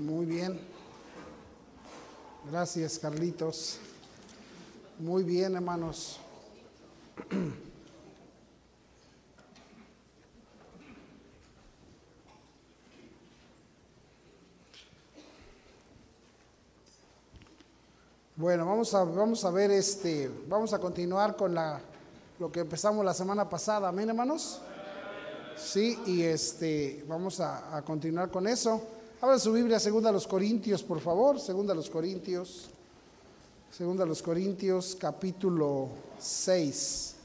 Muy bien. Gracias, Carlitos. Muy bien, hermanos. Bueno, vamos a, vamos a ver este, vamos a continuar con la, lo que empezamos la semana pasada, amén hermanos. Sí, y este, vamos a, a continuar con eso. Abra su Biblia, segunda a los Corintios, por favor, segunda a los Corintios, segunda a los Corintios, capítulo 6.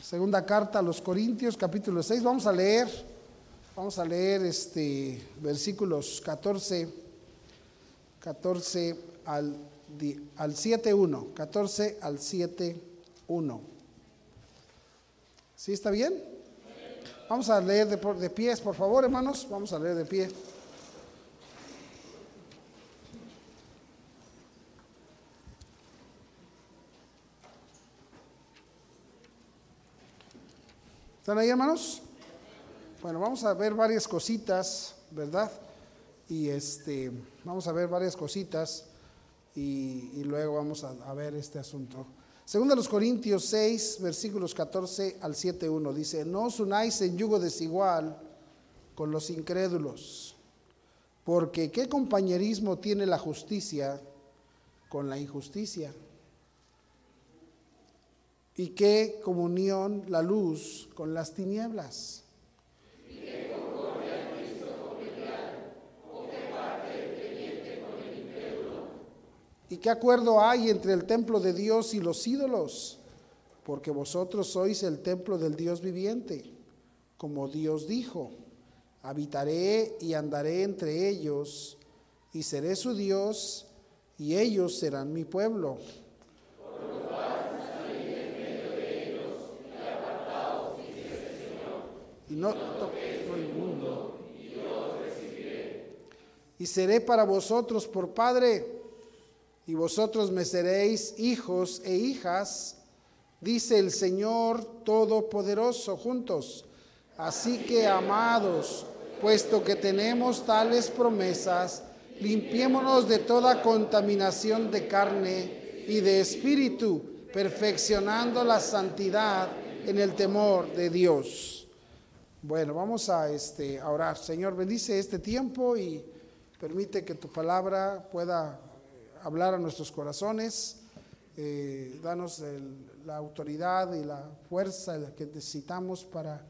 Segunda carta a los Corintios, capítulo 6. Vamos a leer, vamos a leer este, versículos 14, 14 al, al 7.1, 14 al 7.1. ¿Sí está bien? Vamos a leer de, de pies, por favor, hermanos. Vamos a leer de pie. ¿Están ahí, hermanos? Bueno, vamos a ver varias cositas, ¿verdad? Y este, vamos a ver varias cositas y, luego vamos a, ver este asunto. Según los Corintios 6, versículos 14 al 7.1, dice, no os unáis en yugo desigual con los incrédulos, porque ¿qué compañerismo tiene la justicia con la injusticia? ¿Y qué comunión la luz con las tinieblas? ¿Y qué acuerdo hay entre el templo de Dios y los ídolos? Porque vosotros sois el templo del Dios viviente. Como Dios dijo, habitaré y andaré entre ellos, y seré su Dios, y ellos serán mi pueblo. Y no toquéis el mundo, y yo recibiré. Y seré para vosotros por Padre, y vosotros me seréis hijos e hijas, dice el Señor Todopoderoso, juntos. Así que, amados, puesto que tenemos tales promesas, limpiémonos de toda contaminación de carne y de espíritu, perfeccionando la santidad en el temor de Dios. Bueno, vamos a, este, orar. Señor, bendice este tiempo y permite que tu palabra pueda hablar a nuestros corazones. Eh, danos la autoridad y la fuerza que necesitamos para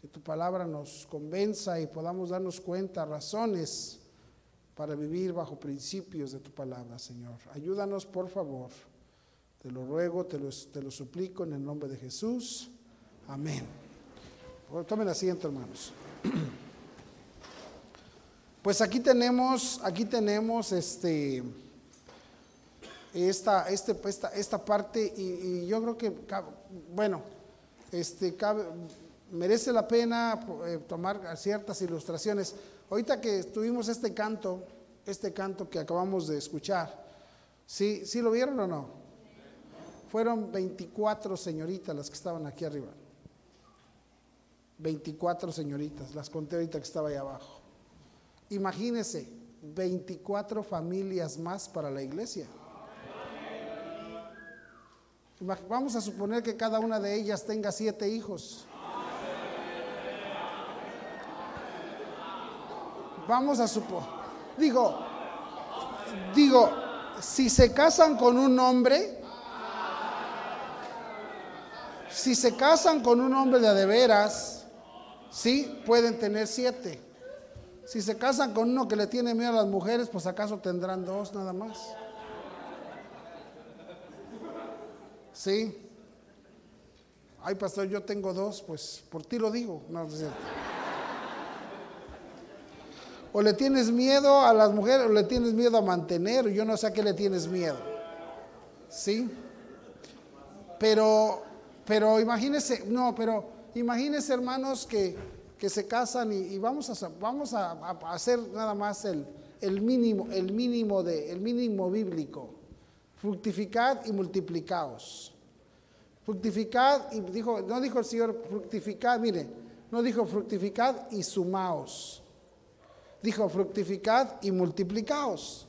que tu palabra nos convenza y podamos darnos cuenta, razones para vivir bajo principios de tu palabra, Señor. Ayúdanos, por favor. Te lo ruego, te te lo suplico en el nombre de Jesús. Amén. Tomen asiento, hermanos. Pues aquí tenemos, aquí tenemos este, esta, este, esta, esta parte y, yo creo que, bueno, este, cabe, merece la pena eh, tomar ciertas ilustraciones. Ahorita que tuvimos este canto, este canto que acabamos de escuchar, ¿sí, ¿sí lo vieron o no? Fueron 24 señoritas las que estaban aquí arriba. 24 señoritas, las conté ahorita que estaba ahí abajo. Imagínense, 24 familias más para la iglesia. Vamos a suponer que cada una de ellas tenga siete hijos. Vamos a suponer, digo, digo, si se casan con un hombre, si se casan con un hombre de de veras, Sí, pueden tener siete. Si se casan con uno que le tiene miedo a las mujeres, pues acaso tendrán dos nada más. Sí. Ay, pastor, yo tengo dos, pues por ti lo digo. O le tienes miedo a las mujeres, o le tienes miedo a mantener, yo no sé a qué le tienes miedo. Sí. Pero, pero imagínese, no, pero Imagínense, hermanos, que, que se casan y, vamos, a, vamos a hacer nada más el, el, mínimo, el, mínimo de, el mínimo bíblico. Fructificad y multiplicaos. Fructificad, y dijo, no dijo el Señor fructificad, mire, no dijo fructificad y sumaos. dijo, fructificad y multiplicaos.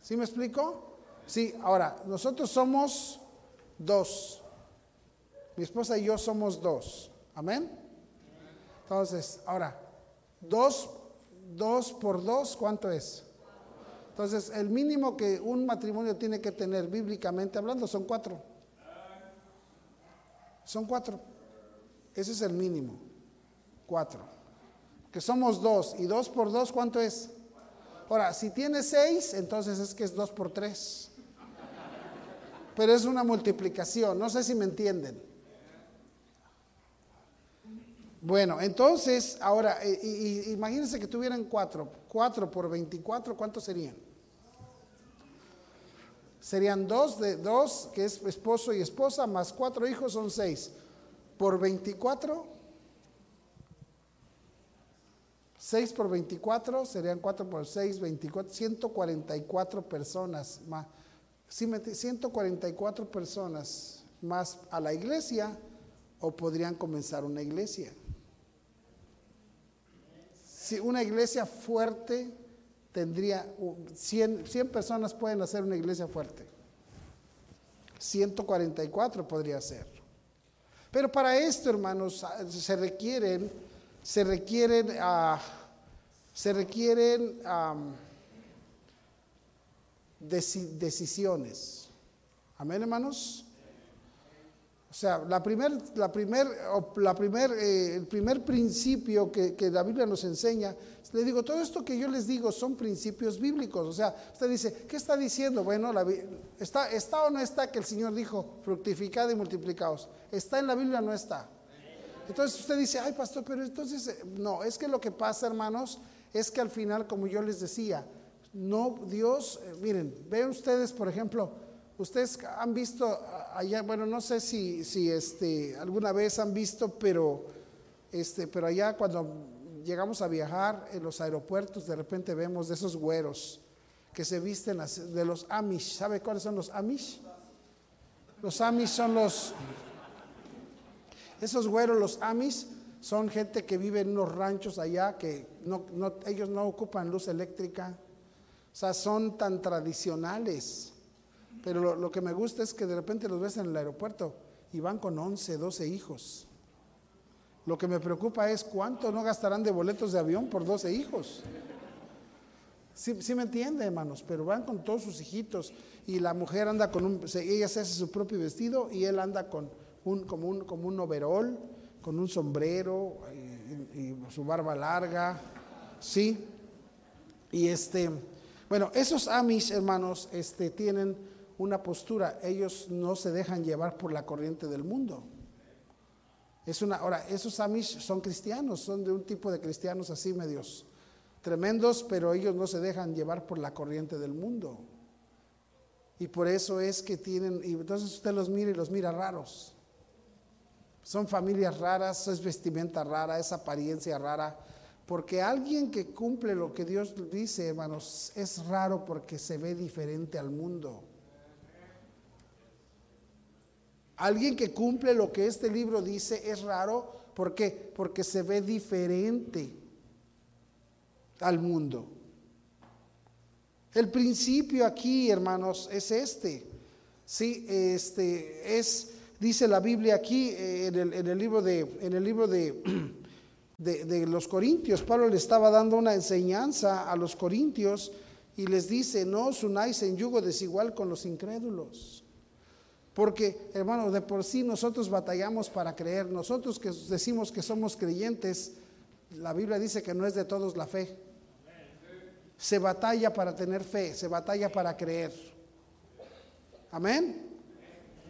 ¿Sí me explico? Sí, ahora, nosotros somos dos. Mi esposa y yo somos dos. Amén. Entonces, ahora, dos, dos por dos, ¿cuánto es? Entonces, el mínimo que un matrimonio tiene que tener bíblicamente hablando son cuatro. Son cuatro. Ese es el mínimo. Cuatro. Que somos dos. Y dos por dos, ¿cuánto es? Ahora, si tiene seis, entonces es que es dos por tres. Pero es una multiplicación. No sé si me entienden. Bueno, entonces, ahora, imagínense que tuvieran cuatro. Cuatro por veinticuatro, ¿cuántos serían? Serían dos de dos, que es esposo y esposa, más cuatro hijos son seis. Por 24, 6 por 24 serían 4 por 6, 24, 144 personas más. 144 personas más a la iglesia o podrían comenzar una iglesia. Si una iglesia fuerte tendría 100, 100 personas pueden hacer una iglesia fuerte. 144 podría ser. Pero para esto, hermanos, se requieren, se requieren, uh, se requieren decisiones. Amén, hermanos. O sea, la primer, la primer, la primer, eh, el primer principio que, la Biblia nos enseña, le digo, todo esto que yo les digo son principios bíblicos. O sea, usted dice, ¿qué está diciendo? Bueno, la, está, ¿está o no está que el Señor dijo, fructificad y multiplicaos? ¿Está en la Biblia o no está? Entonces usted dice, ay pastor, pero entonces, eh, no, es que lo que pasa, hermanos, es que al final, como yo les decía, no, Dios, eh, miren, vean ustedes, por ejemplo, Ustedes han visto allá, bueno, no sé si, si este, alguna vez han visto, pero, este, pero allá cuando llegamos a viajar en los aeropuertos, de repente vemos de esos güeros que se visten de los Amish. ¿Sabe cuáles son los Amish? Los Amish son los, esos güeros, los Amish, son gente que vive en unos ranchos allá que no, no, ellos no ocupan luz eléctrica. O sea, son tan tradicionales. Pero lo, que me gusta es que de repente los ves en el aeropuerto y van con 11, 12 hijos. Lo que me preocupa es cuánto no gastarán de boletos de avión por 12 hijos. Sí, sí, me entiende, hermanos, pero van con todos sus hijitos y la mujer anda con un, ella se hace su propio vestido y él anda con un, como un, como un overol, con un sombrero y, y su barba larga, sí. Y este, bueno, esos amis, hermanos, este, tienen una postura, ellos no se dejan llevar por la corriente del mundo. Es una, ahora, esos Amish son cristianos, son de un tipo de cristianos así medios tremendos, pero ellos no se dejan llevar por la corriente del mundo. Y por eso es que tienen, y entonces usted los mira y los mira raros. Son familias raras, es vestimenta rara, es apariencia rara. Porque alguien que cumple lo que Dios dice, hermanos, es raro porque se ve diferente al mundo. Alguien que cumple lo que este libro dice es raro. ¿Por qué? Porque se ve diferente al mundo. El principio aquí, hermanos, es este. Sí, este es, dice la Biblia aquí eh, en el, libro de, en el libro de, de, de los Corintios. Pablo le estaba dando una enseñanza a los Corintios y les dice: No os unáis en yugo desigual con los incrédulos. Porque, hermanos, de por sí nosotros batallamos para creer. Nosotros que decimos que somos creyentes, la Biblia dice que no es de todos la fe. Se batalla para tener fe, se batalla para creer. Amén.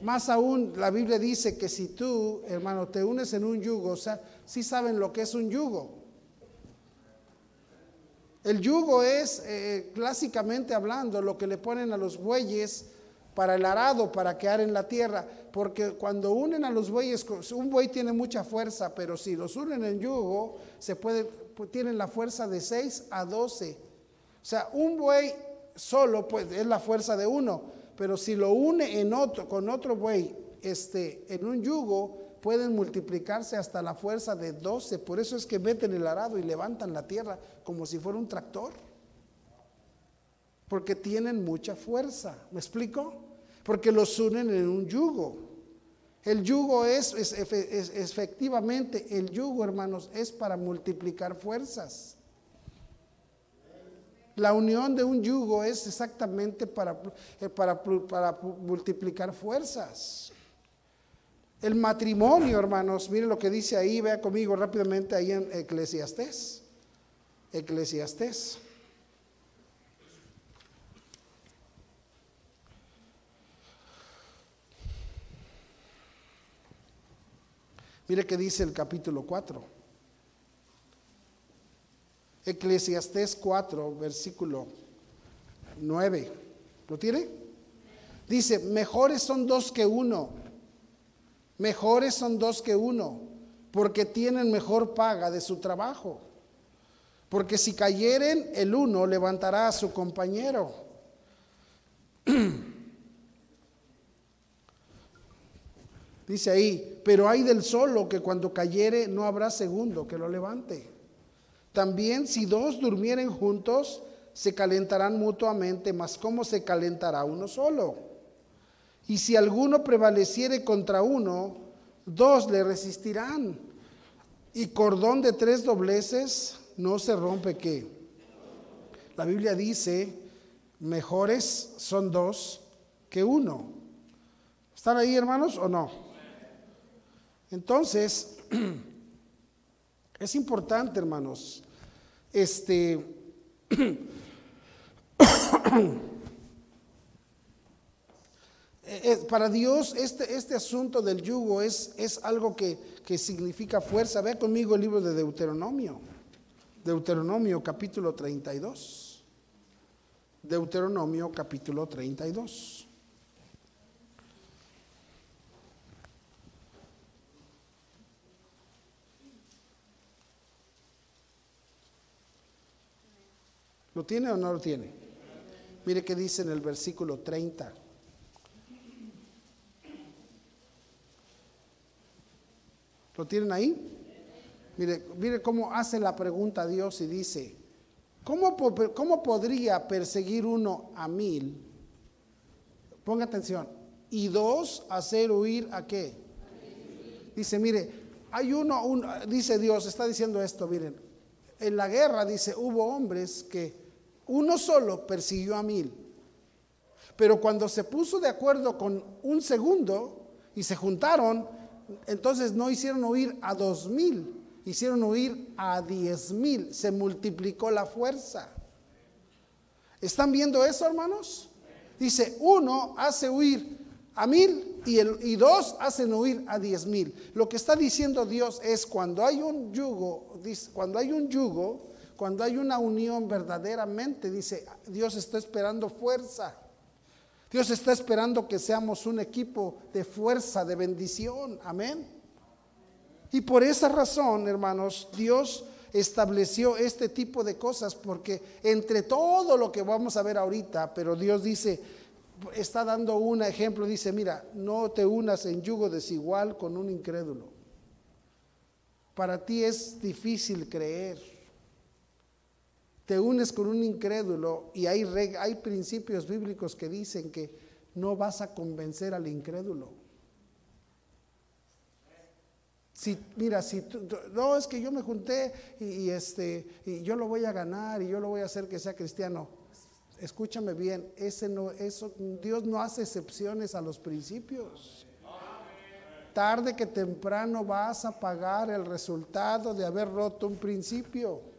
Más aún, la Biblia dice que si tú, hermano, te unes en un yugo, o sea, sí saben lo que es un yugo. El yugo es, eh, clásicamente hablando, lo que le ponen a los bueyes para el arado, para quedar en la tierra, porque cuando unen a los bueyes, un buey tiene mucha fuerza, pero si los unen en yugo, se puede, tienen la fuerza de 6 a 12. O sea, un buey solo pues, es la fuerza de uno, pero si lo une en otro, con otro buey, este, en un yugo, pueden multiplicarse hasta la fuerza de 12. Por eso es que meten el arado y levantan la tierra como si fuera un tractor. Porque tienen mucha fuerza. ¿Me explico? Porque los unen en un yugo. El yugo es, es, efectivamente, el yugo, hermanos, es para multiplicar fuerzas. La unión de un yugo es exactamente para, eh, para, para multiplicar fuerzas. El matrimonio, hermanos, miren lo que dice ahí, vea conmigo rápidamente ahí en Eclesiastés. Eclesiastés. Mire que dice el capítulo 4. Eclesiastés 4, versículo 9. ¿Lo tiene? Dice, mejores son dos que uno. Mejores son dos que uno, porque tienen mejor paga de su trabajo. Porque si cayeren, el uno levantará a su compañero. Dice ahí, pero hay del solo que cuando cayere no habrá segundo que lo levante. También si dos durmieren juntos, se calentarán mutuamente, mas ¿cómo se calentará uno solo? Y si alguno prevaleciere contra uno, dos le resistirán. Y cordón de tres dobleces no se rompe qué. La Biblia dice, mejores son dos que uno. ¿Están ahí hermanos o no? Entonces, es importante, hermanos, este, eh, para Dios este, este asunto del yugo es, es algo que, que significa fuerza. Ve conmigo el libro de Deuteronomio, Deuteronomio capítulo 32. Deuteronomio capítulo 32. ¿Lo tiene o no lo tiene? Mire qué dice en el versículo 30. ¿Lo tienen ahí? Mire, mire cómo hace la pregunta a Dios y dice, ¿cómo, ¿cómo podría perseguir uno a mil? Ponga atención. Y dos, hacer huir a qué? Dice, mire, hay uno, dice Dios, está diciendo esto, miren, en la guerra, dice, hubo hombres que uno solo persiguió a mil. Pero cuando se puso de acuerdo con un segundo y se juntaron, entonces no hicieron huir a dos mil, hicieron huir a diez mil. Se multiplicó la fuerza. ¿Están viendo eso, hermanos? Dice, uno hace huir a mil y, dos hacen huir a diez mil. Lo que está diciendo Dios es cuando hay un yugo, dice, cuando hay un yugo, cuando hay una unión verdaderamente, dice, Dios está esperando fuerza. Dios está esperando que seamos un equipo de fuerza, de bendición. Amén. Y por esa razón, hermanos, Dios estableció este tipo de cosas porque entre todo lo que vamos a ver ahorita, pero Dios dice, está dando un ejemplo, dice, mira, no te unas en yugo desigual con un incrédulo. Para ti es difícil creer te unes con un incrédulo y hay, hay principios bíblicos que dicen que no vas a convencer al incrédulo. Si, mira, si no es que yo me junté y, este y yo lo voy a ganar y yo lo voy a hacer que sea cristiano. Escúchame bien, ese no, eso, Dios no hace excepciones a los principios. Tarde que temprano vas a pagar el resultado de haber roto un principio.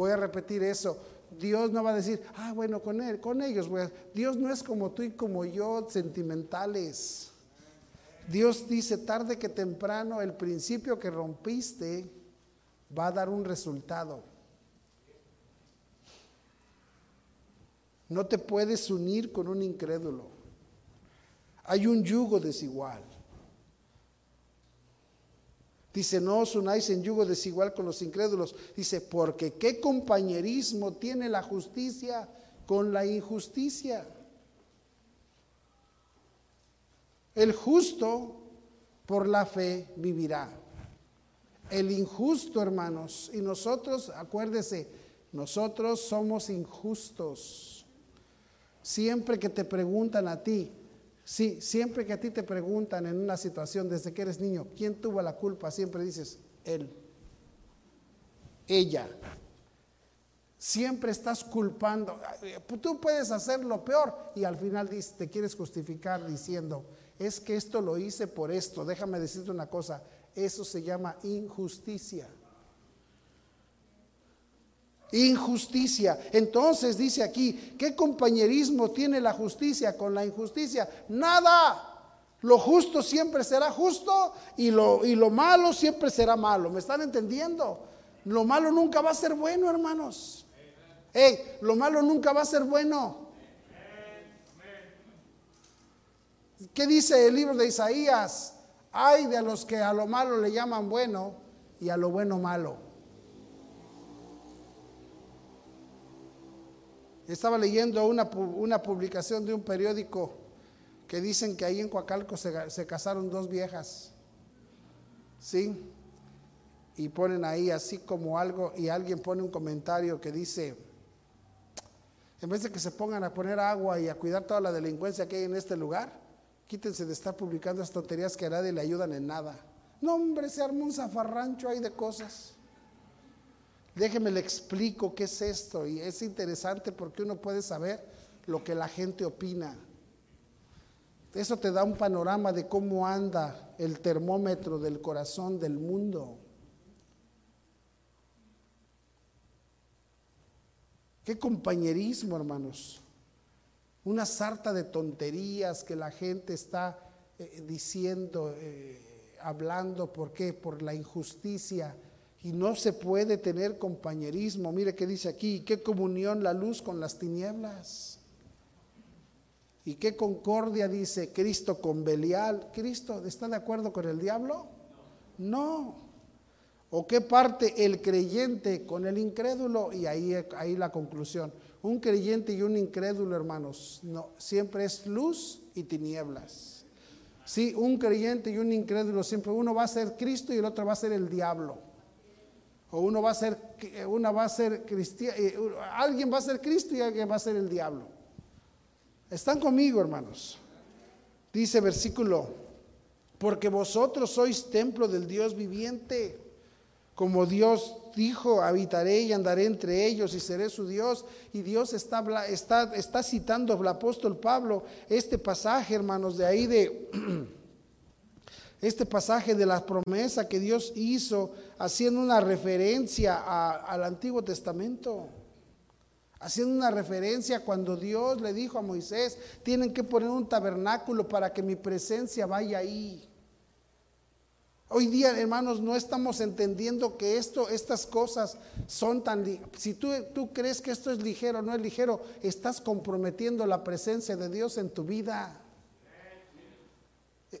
Voy a repetir eso. Dios no va a decir, ah, bueno, con él, con ellos voy a... Dios no es como tú y como yo, sentimentales. Dios dice, tarde que temprano, el principio que rompiste va a dar un resultado. No te puedes unir con un incrédulo. Hay un yugo desigual. Dice, no os unáis en yugo desigual con los incrédulos. Dice, porque qué compañerismo tiene la justicia con la injusticia. El justo por la fe vivirá. El injusto, hermanos, y nosotros, acuérdese, nosotros somos injustos. Siempre que te preguntan a ti, sí, siempre que a ti te preguntan en una situación desde que eres niño, ¿quién tuvo la culpa? Siempre dices, él, ella. Siempre estás culpando. Tú puedes hacer lo peor y al final te quieres justificar diciendo, es que esto lo hice por esto. Déjame decirte una cosa, eso se llama injusticia. Injusticia. Entonces dice aquí, ¿qué compañerismo tiene la justicia con la injusticia? Nada. Lo justo siempre será justo y lo, y lo malo siempre será malo. ¿Me están entendiendo? Lo malo nunca va a ser bueno, hermanos. Hey, lo malo nunca va a ser bueno. ¿Qué dice el libro de Isaías? Hay de los que a lo malo le llaman bueno y a lo bueno malo. Estaba leyendo una, una publicación de un periódico que dicen que ahí en Coacalco se, se casaron dos viejas. ¿Sí? Y ponen ahí así como algo, y alguien pone un comentario que dice, en vez de que se pongan a poner agua y a cuidar toda la delincuencia que hay en este lugar, quítense de estar publicando estas tonterías que a nadie le ayudan en nada. No, hombre, se armó un zafarrancho ahí de cosas. Déjeme le explico qué es esto y es interesante porque uno puede saber lo que la gente opina. Eso te da un panorama de cómo anda el termómetro del corazón del mundo. Qué compañerismo, hermanos. Una sarta de tonterías que la gente está eh, diciendo, eh, hablando, ¿por qué? Por la injusticia. Y no se puede tener compañerismo. Mire qué dice aquí, qué comunión la luz con las tinieblas. Y qué concordia dice Cristo con Belial. ¿Cristo está de acuerdo con el diablo? No. ¿O qué parte el creyente con el incrédulo? Y ahí, ahí la conclusión. Un creyente y un incrédulo, hermanos, no, siempre es luz y tinieblas. Sí, un creyente y un incrédulo siempre, uno va a ser Cristo y el otro va a ser el diablo. O uno va a ser, una va a ser cristiano, eh, alguien va a ser Cristo y alguien va a ser el diablo. Están conmigo, hermanos. Dice versículo, porque vosotros sois templo del Dios viviente como Dios dijo, habitaré y andaré entre ellos y seré su Dios. Y Dios está, está, citando el apóstol Pablo este pasaje, hermanos, de ahí de... Este pasaje de la promesa que Dios hizo haciendo una referencia al Antiguo Testamento haciendo una referencia cuando Dios le dijo a Moisés, tienen que poner un tabernáculo para que mi presencia vaya ahí. Hoy día, hermanos, no estamos entendiendo que esto, estas cosas son tan... Si tú, tú crees que esto es ligero, no es ligero, estás comprometiendo la presencia de Dios en tu vida.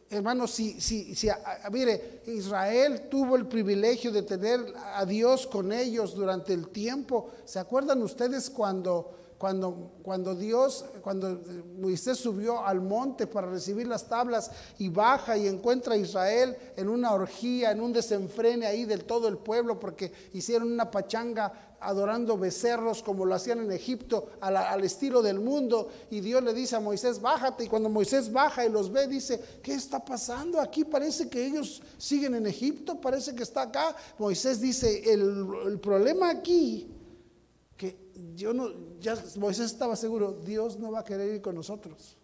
Hermanos, si, si, si mire, Israel tuvo el privilegio de tener a Dios con ellos durante el tiempo. ¿Se acuerdan ustedes cuando cuando, cuando Dios, cuando Moisés subió al monte para recibir las tablas y baja y encuentra a Israel en una orgía, en un desenfrene ahí del todo el pueblo, porque hicieron una pachanga adorando becerros como lo hacían en Egipto al estilo del mundo. Y Dios le dice a Moisés, bájate. Y cuando Moisés baja y los ve, dice, ¿qué está pasando? Aquí parece que ellos siguen en Egipto, parece que está acá. Moisés dice, el, el problema aquí yo no, ya Moisés estaba seguro, Dios no va a querer ir con nosotros.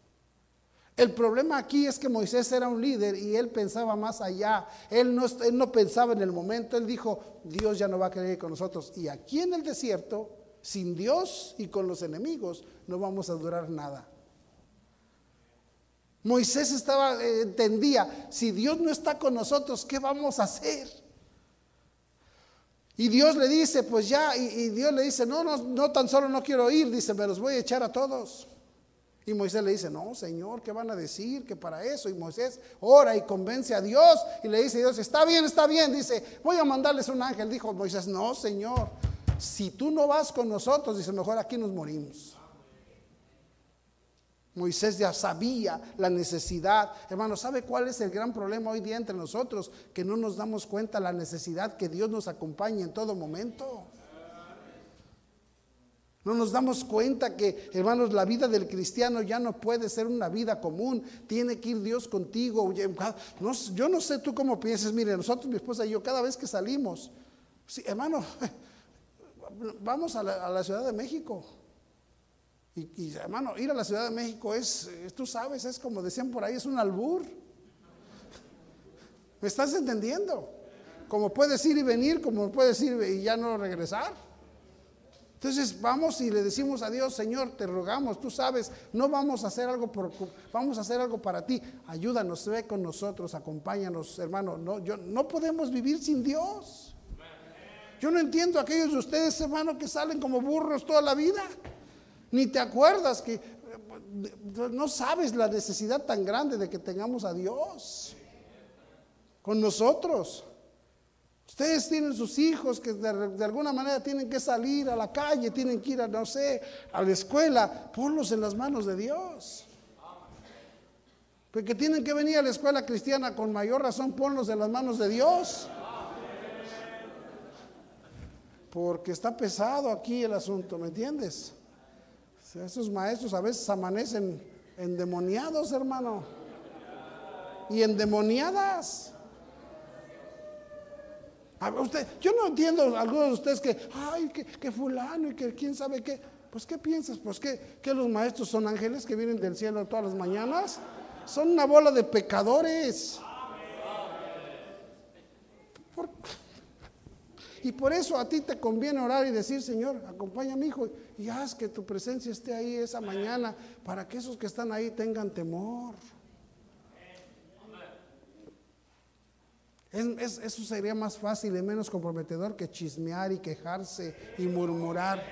El problema aquí es que Moisés era un líder y él pensaba más allá. Él no, él no pensaba en el momento. Él dijo, Dios ya no va a querer ir con nosotros. Y aquí en el desierto, sin Dios y con los enemigos, no vamos a durar nada. Moisés estaba, eh, entendía, si Dios no está con nosotros, ¿qué vamos a hacer? Y Dios le dice, pues ya, y, Dios le dice, no, no, no tan solo no quiero ir, dice, me los voy a echar a todos. Y Moisés le dice, no, Señor, ¿qué van a decir? Que para eso. Y Moisés ora y convence a Dios y le dice, Dios, está bien, está bien. Dice, voy a mandarles un ángel. Dijo Moisés, no, Señor, si tú no vas con nosotros, dice, mejor aquí nos morimos. Moisés ya sabía la necesidad. Hermano, ¿sabe cuál es el gran problema hoy día entre nosotros? Que no nos damos cuenta la necesidad que Dios nos acompañe en todo momento. No nos damos cuenta que, hermanos, la vida del cristiano ya no puede ser una vida común. Tiene que ir Dios contigo. yo no sé tú cómo piensas. Mire, nosotros, mi esposa y yo, cada vez que salimos, sí, hermano, vamos a la, Ciudad de México. Y, hermano, ir a la Ciudad de México es, tú sabes, es como decían por ahí, es un albur. ¿Me estás entendiendo? Como puedes ir y venir, como puedes ir y ya no regresar. Entonces vamos y le decimos a Dios, Señor, te rogamos, tú sabes, no vamos a hacer algo por, vamos a hacer algo para ti. Ayúdanos, ve con nosotros, acompáñanos, hermano. No, yo, no podemos vivir sin Dios. Yo no entiendo a aquellos de ustedes, hermano, que salen como burros toda la vida. Ni te acuerdas que no sabes la necesidad tan grande de que tengamos a Dios con nosotros. Ustedes tienen sus hijos que de, alguna manera tienen que salir a la calle, tienen que ir a, no sé, a la escuela. Ponlos en las manos de Dios. Porque tienen que venir a la escuela cristiana con mayor razón, ponlos en las manos de Dios. Porque está pesado aquí el asunto, ¿me entiendes? Esos maestros a veces amanecen endemoniados, hermano. Y endemoniadas usted, yo no entiendo a algunos de ustedes que, ay, que, fulano y que quién sabe qué. Pues, ¿qué piensas? Pues, ¿qué, que los maestros son ángeles que vienen del cielo todas las mañanas? Son una bola de pecadores. y por eso a ti te conviene orar y decir, Señor, acompaña a mi hijo y haz que tu presencia esté ahí esa mañana para que esos que están ahí tengan temor. Eso sería más fácil y menos comprometedor que chismear y quejarse y murmurar.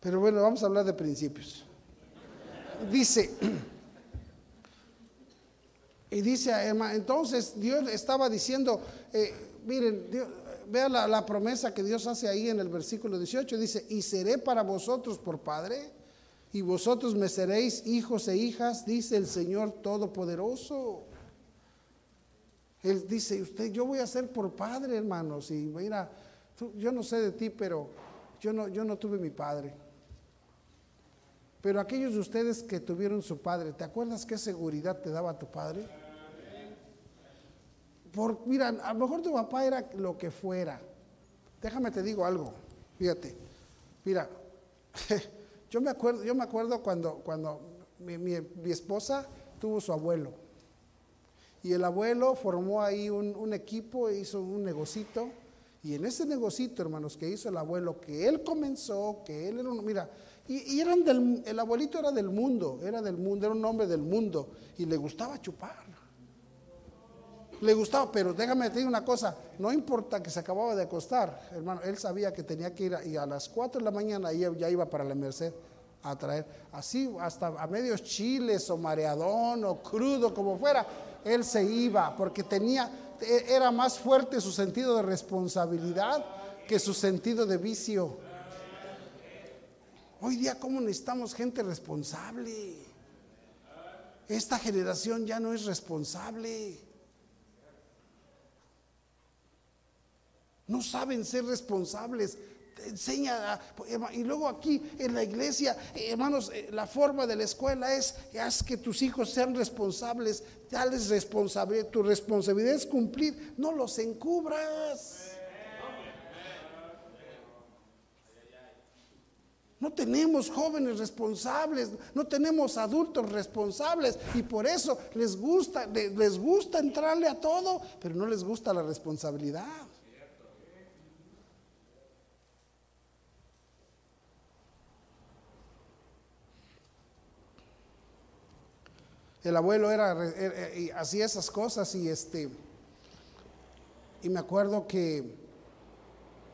Pero bueno, vamos a hablar de principios. Dice, y dice, entonces Dios estaba diciendo, eh, miren, vea la, la promesa que Dios hace ahí en el versículo 18, dice, y seré para vosotros por Padre y vosotros me seréis hijos e hijas, dice el Señor Todopoderoso. Él dice, usted, yo voy a ser por padre, hermanos, y mira, yo no sé de ti, pero yo no, yo no tuve mi padre. Pero aquellos de ustedes que tuvieron su padre, ¿te acuerdas qué seguridad te daba tu padre? Por, mira, a lo mejor tu papá era lo que fuera. Déjame te digo algo, fíjate. Mira, Yo me acuerdo, yo me acuerdo cuando, cuando mi, esposa tuvo su abuelo. Y el abuelo formó ahí un, equipo, e hizo un negocito. Y en ese negocito, hermanos, que hizo el abuelo, que él comenzó, que él era un, mira, y, eran del, el abuelito era del mundo, era del mundo, era un hombre del mundo, y le gustaba chupar. Le gustaba, pero déjame decir una cosa, no importa que se acababa de acostar, hermano, él sabía que tenía que ir a, y a las 4 de la mañana ya, iba para la Merced a traer, así hasta a medios chiles o mareadón o crudo, como fuera, él se iba porque tenía, e, era más fuerte su sentido de responsabilidad que su sentido de vicio. Hoy día, ¿cómo necesitamos gente responsable? Esta generación ya no es responsable. No saben ser responsables. enseña, y luego aquí en la iglesia, hermanos, eh, la forma de la escuela es, haz que tus hijos sean responsables, dales responsabilidad, tu responsabilidad es cumplir, no los encubras. No tenemos jóvenes responsables, no tenemos adultos responsables y por eso les gusta, les gusta entrarle a todo, pero no les gusta la responsabilidad. El abuelo era, hacía esas cosas y este y me acuerdo que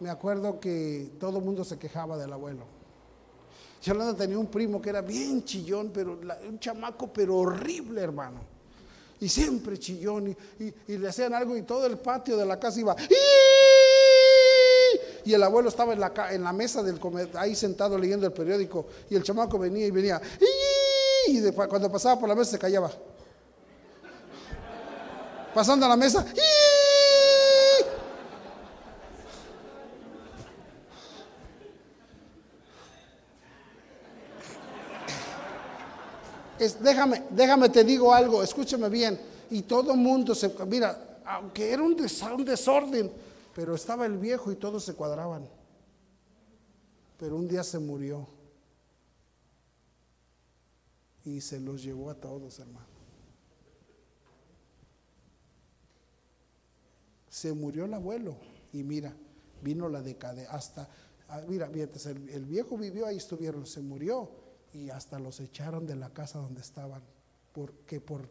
me acuerdo que todo el mundo se quejaba del abuelo. Yolanda tenía un primo que era bien chillón, pero un chamaco pero horrible, hermano. Y siempre chillón y, le hacían algo y todo el patio de la casa iba y el abuelo estaba en la, mesa del ahí sentado leyendo el periódico y el chamaco venía y venía y cuando pasaba por la mesa se callaba. Pasando a la mesa déjame, déjame te digo algo, escúchame bien. Y todo mundo se, mira, aunque era un, un desorden, pero estaba el viejo y todos se cuadraban. Pero un día se murió. Y se los llevó a todos, hermano. Se murió el abuelo. Y mira, vino la decadencia. Hasta, ah, mira, el, el viejo vivió, ahí estuvieron, se murió y hasta los echaron de la casa donde estaban, porque por,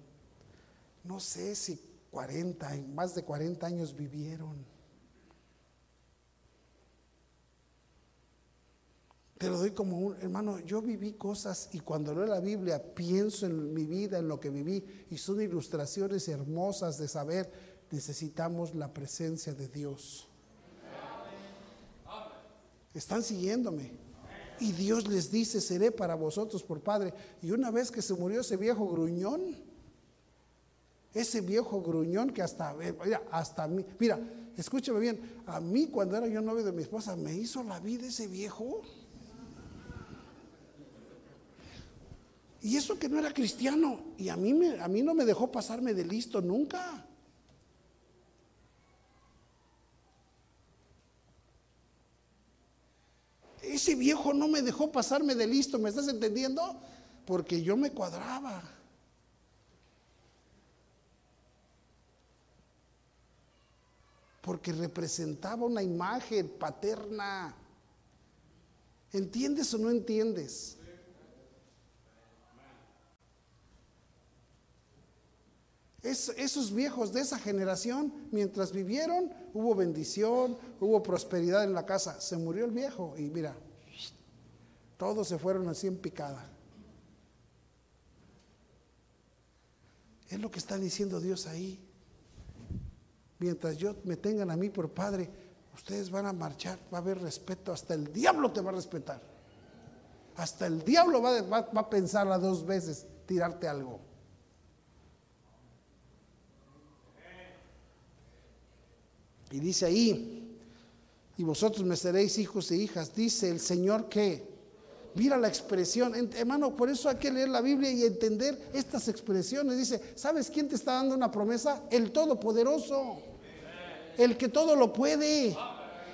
no sé si 40, más de 40 años vivieron. Te lo doy como un, hermano, yo viví cosas y cuando leo la Biblia pienso en mi vida, en lo que viví, y son ilustraciones hermosas de saber, necesitamos la presencia de Dios. Están siguiéndome. Y Dios les dice, seré para vosotros por Padre. Y una vez que se murió ese viejo gruñón, ese viejo gruñón que hasta, mira, hasta mí, mira, escúchame bien, a mí cuando era yo novio de mi esposa, me hizo la vida ese viejo. Y eso que no era cristiano, y a mí, me, a mí no me dejó pasarme de listo nunca. ese viejo no me dejó pasarme de listo, ¿me estás entendiendo? Porque yo me cuadraba. Porque representaba una imagen paterna. ¿Entiendes o no entiendes? Esos viejos de esa generación, mientras vivieron, hubo bendición, hubo prosperidad en la casa. Se murió el viejo y mira, todos se fueron así en picada. Es lo que está diciendo Dios ahí. Mientras yo me tengan a mí por padre, ustedes van a marchar, va a haber respeto, hasta el diablo te va a respetar. Hasta el diablo va, va a pensar a dos veces tirarte algo. Y dice ahí, y vosotros me seréis hijos e hijas, dice el Señor que, mira la expresión, hermano, por eso hay que leer la Biblia y entender estas expresiones. Dice, ¿sabes quién te está dando una promesa? El Todopoderoso, el que todo lo puede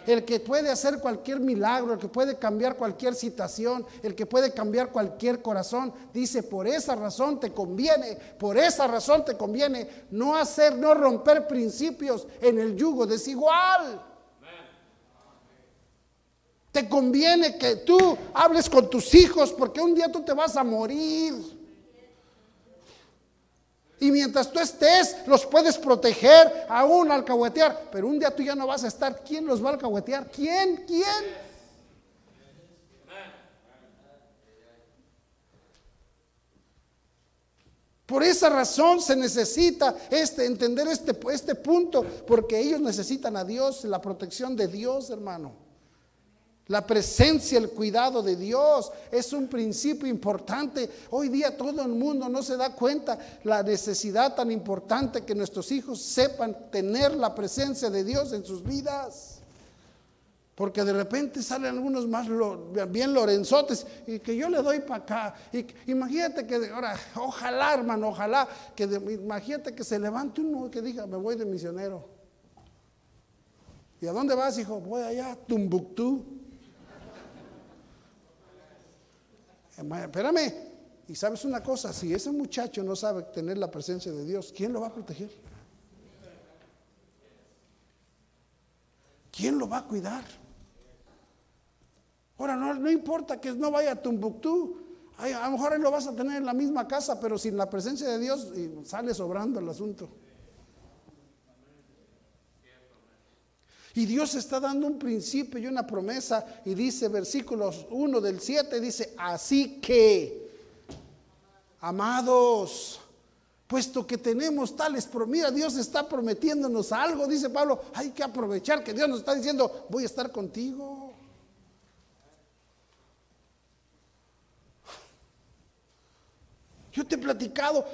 el que puede hacer cualquier milagro, el que puede cambiar cualquier situación, el que puede cambiar cualquier corazón. Dice, por esa razón te conviene, por esa razón te conviene no hacer, no romper principios en el yugo desigual. Te conviene que tú hables con tus hijos porque un día tú te vas a morir. Y mientras tú estés, los puedes proteger, aún alcahuetear. Pero un día tú ya no vas a estar. ¿Quién los va a alcahuetear? ¿Quién? ¿Quién? Por esa razón se necesita este, entender este, este punto, porque ellos necesitan a Dios, la protección de Dios, hermano. La presencia, el cuidado de Dios es un principio importante. Hoy día todo el mundo no se da cuenta la necesidad tan importante que nuestros hijos sepan tener la presencia de Dios en sus vidas. Porque de repente salen algunos más bien lorenzotes y que yo le doy para acá. Y, imagínate que ahora, ojalá hermano, ojalá que imagínate que se levante uno que diga, me voy de misionero. ¿Y a dónde vas, hijo? Voy allá, Tumbuctú. Espérame. Y sabes una cosa, si ese muchacho no sabe tener la presencia de Dios, ¿quién lo va a proteger? ¿Quién lo va a cuidar? Ahora, no, importa que no vaya a Tumbuctú, a lo mejor lo vas a tener en la misma casa, pero sin la presencia de Dios sale sobrando el asunto. Y Dios está dando un principio y una promesa y dice versículos 1 del 7, dice, así que, amados, puesto que tenemos tales, pero mira, Dios está prometiéndonos algo, dice Pablo, hay que aprovechar que Dios nos está diciendo, voy a estar contigo. Yo te he platicado,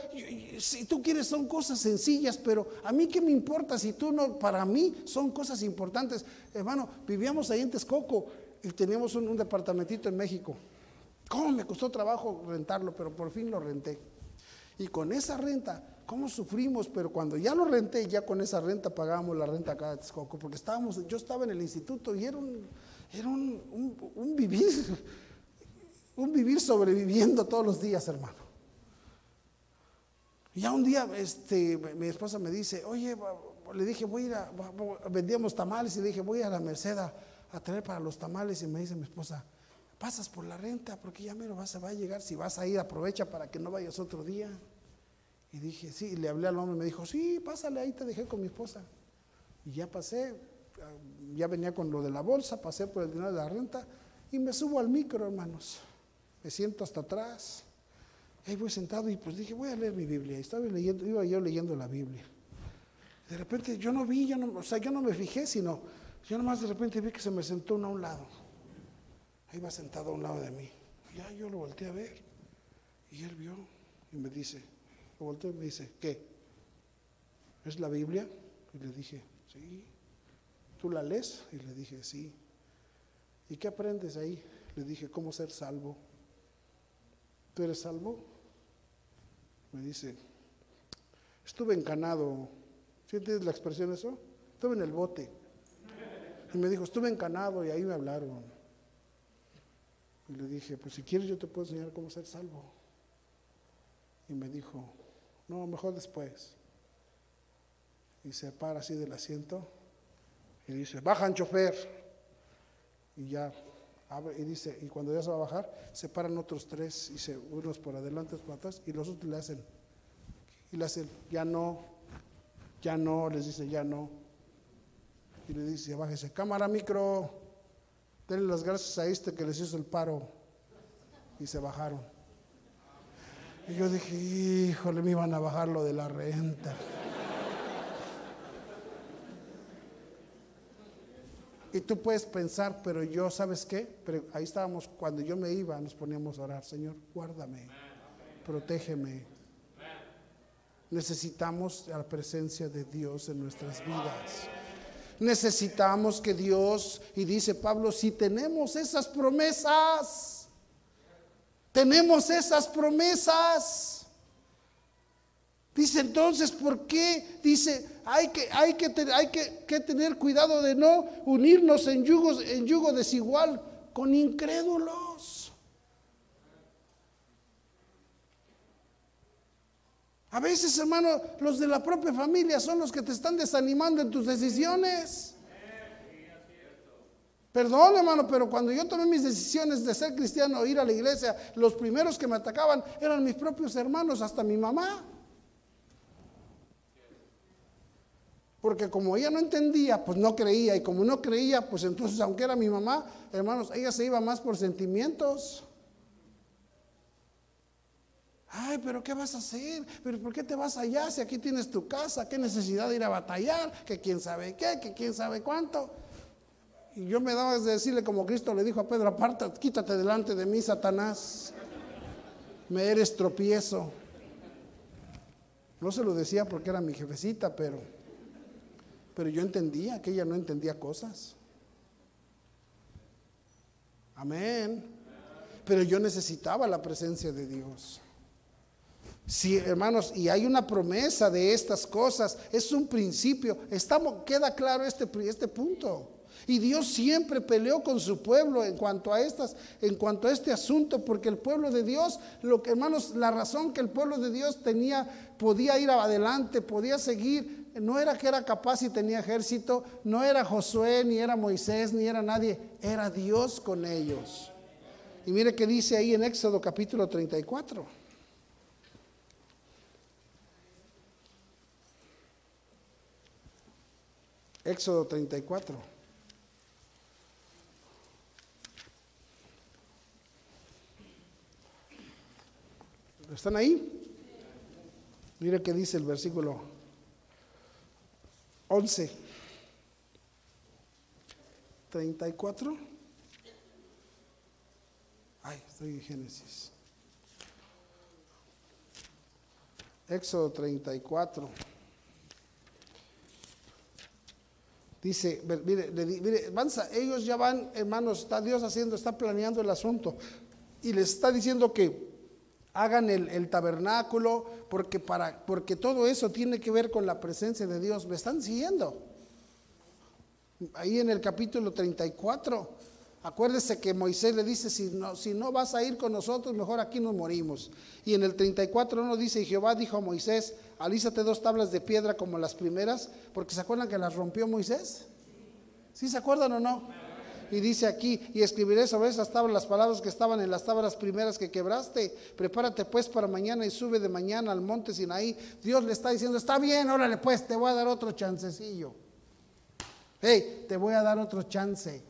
si tú quieres son cosas sencillas, pero a mí qué me importa si tú no, para mí son cosas importantes. Hermano, vivíamos ahí en Texcoco y teníamos un, departamentito en México. ¿Cómo me costó trabajo rentarlo? Pero por fin lo renté. Y con esa renta, ¿cómo sufrimos? Pero cuando ya lo renté, ya con esa renta pagábamos la renta acá de Texcoco, porque estábamos, yo estaba en el instituto y era un, era un, un vivir, un vivir sobreviviendo todos los días, hermano. Ya un día este, mi esposa me dice, oye, le dije, voy a ir a, vendíamos tamales y le dije, voy a la Merced a, traer para los tamales y me dice mi esposa, pasas por la renta porque ya mero vas, va a llegar, si vas a ir aprovecha para que no vayas otro día. Y dije, sí, y le hablé al hombre, me dijo, sí, pásale, ahí te dejé con mi esposa. Y ya pasé, ya venía con lo de la bolsa, pasé por el dinero de la renta y me subo al micro, hermanos. Me siento hasta atrás Ahí voy sentado y pues dije, voy a leer mi Biblia. Y estaba leyendo, iba yo leyendo la Biblia. De repente yo no vi, yo no, o sea, yo no me fijé, sino yo nomás de repente vi que se me sentó uno a un lado. Ahí va sentado a un lado de mí. Ya yo lo volteé a ver. Y él vio y me dice, lo volteé y me dice, ¿qué? ¿Es la Biblia? Y le dije, sí. ¿Tú la lees? Y le dije, sí. ¿Y qué aprendes ahí? Le dije, ¿cómo ser salvo? ¿Tú eres salvo? Me dice, estuve encanado. ¿Sí entiendes la expresión eso? Estuve en el bote. Y me dijo, estuve encanado y ahí me hablaron. Y le dije, pues si quieres yo te puedo enseñar cómo ser salvo. Y me dijo, no, mejor después. Y se para así del asiento y dice, bajan chofer. Y ya y dice, y cuando ya se va a bajar, se paran otros tres, y se, unos por adelante, otros por atrás, y los otros le hacen, y le hacen, ya no, ya no, les dice, ya no. Y le dice, bájese, cámara, micro, denle las gracias a este que les hizo el paro. Y se bajaron. Y yo dije, híjole, me iban a bajar lo de la renta. Y tú puedes pensar, pero yo, ¿sabes qué? Pero ahí estábamos, cuando yo me iba, nos poníamos a orar, Señor, guárdame, protégeme. Necesitamos la presencia de Dios en nuestras vidas. Necesitamos que Dios, y dice Pablo, si tenemos esas promesas, tenemos esas promesas. Dice entonces, ¿por qué? Dice, hay que, hay que, hay que, tener cuidado de no unirnos en, yugos, en yugo desigual con incrédulos. A veces, hermano, los de la propia familia son los que te están desanimando en tus decisiones. Perdón, hermano, pero cuando yo tomé mis decisiones de ser cristiano, ir a la iglesia, los primeros que me atacaban eran mis propios hermanos, hasta mi mamá. Porque como ella no entendía, pues no creía. Y como no creía, pues entonces, aunque era mi mamá, hermanos, ella se iba más por sentimientos. Ay, pero ¿qué vas a hacer? ¿Pero por qué te vas allá si aquí tienes tu casa? ¿Qué necesidad de ir a batallar? ¿Que quién sabe qué? ¿Que quién sabe cuánto? Y yo me daba de decirle como Cristo le dijo a Pedro, aparte, quítate delante de mí, Satanás. Me eres tropiezo. No se lo decía porque era mi jefecita, pero pero yo entendía que ella no entendía cosas. Amén. Pero yo necesitaba la presencia de Dios. Sí, hermanos, y hay una promesa de estas cosas, es un principio. Estamos, queda claro este, este punto. Y Dios siempre peleó con su pueblo en cuanto a estas, en cuanto a este asunto, porque el pueblo de Dios, lo que hermanos, la razón que el pueblo de Dios tenía, podía ir adelante, podía seguir, no era que era capaz y tenía ejército, no era Josué, ni era Moisés, ni era nadie, era Dios con ellos. Y mire que dice ahí en Éxodo capítulo 34. Éxodo 34. ¿Están ahí? Mire qué dice el versículo 11. 34. Ay, estoy en Génesis. Éxodo 34. Dice, mire, mire, ellos ya van, hermanos, está Dios haciendo, está planeando el asunto. Y les está diciendo que hagan el, tabernáculo, porque, para, porque todo eso tiene que ver con la presencia de Dios. ¿Me están siguiendo? Ahí en el capítulo 34, acuérdese que Moisés le dice, si no, si no vas a ir con nosotros, mejor aquí nos morimos. Y en el 34 no dice, y Jehová dijo a Moisés, alízate dos tablas de piedra como las primeras, porque se acuerdan que las rompió Moisés. ¿Sí se acuerdan o no? Y dice aquí, y escribiré sobre esas tablas las palabras que estaban en las tablas primeras que quebraste. Prepárate pues para mañana y sube de mañana al monte Sinaí. Dios le está diciendo, está bien, órale pues, te voy a dar otro chancecillo. Hey, te voy a dar otro chance.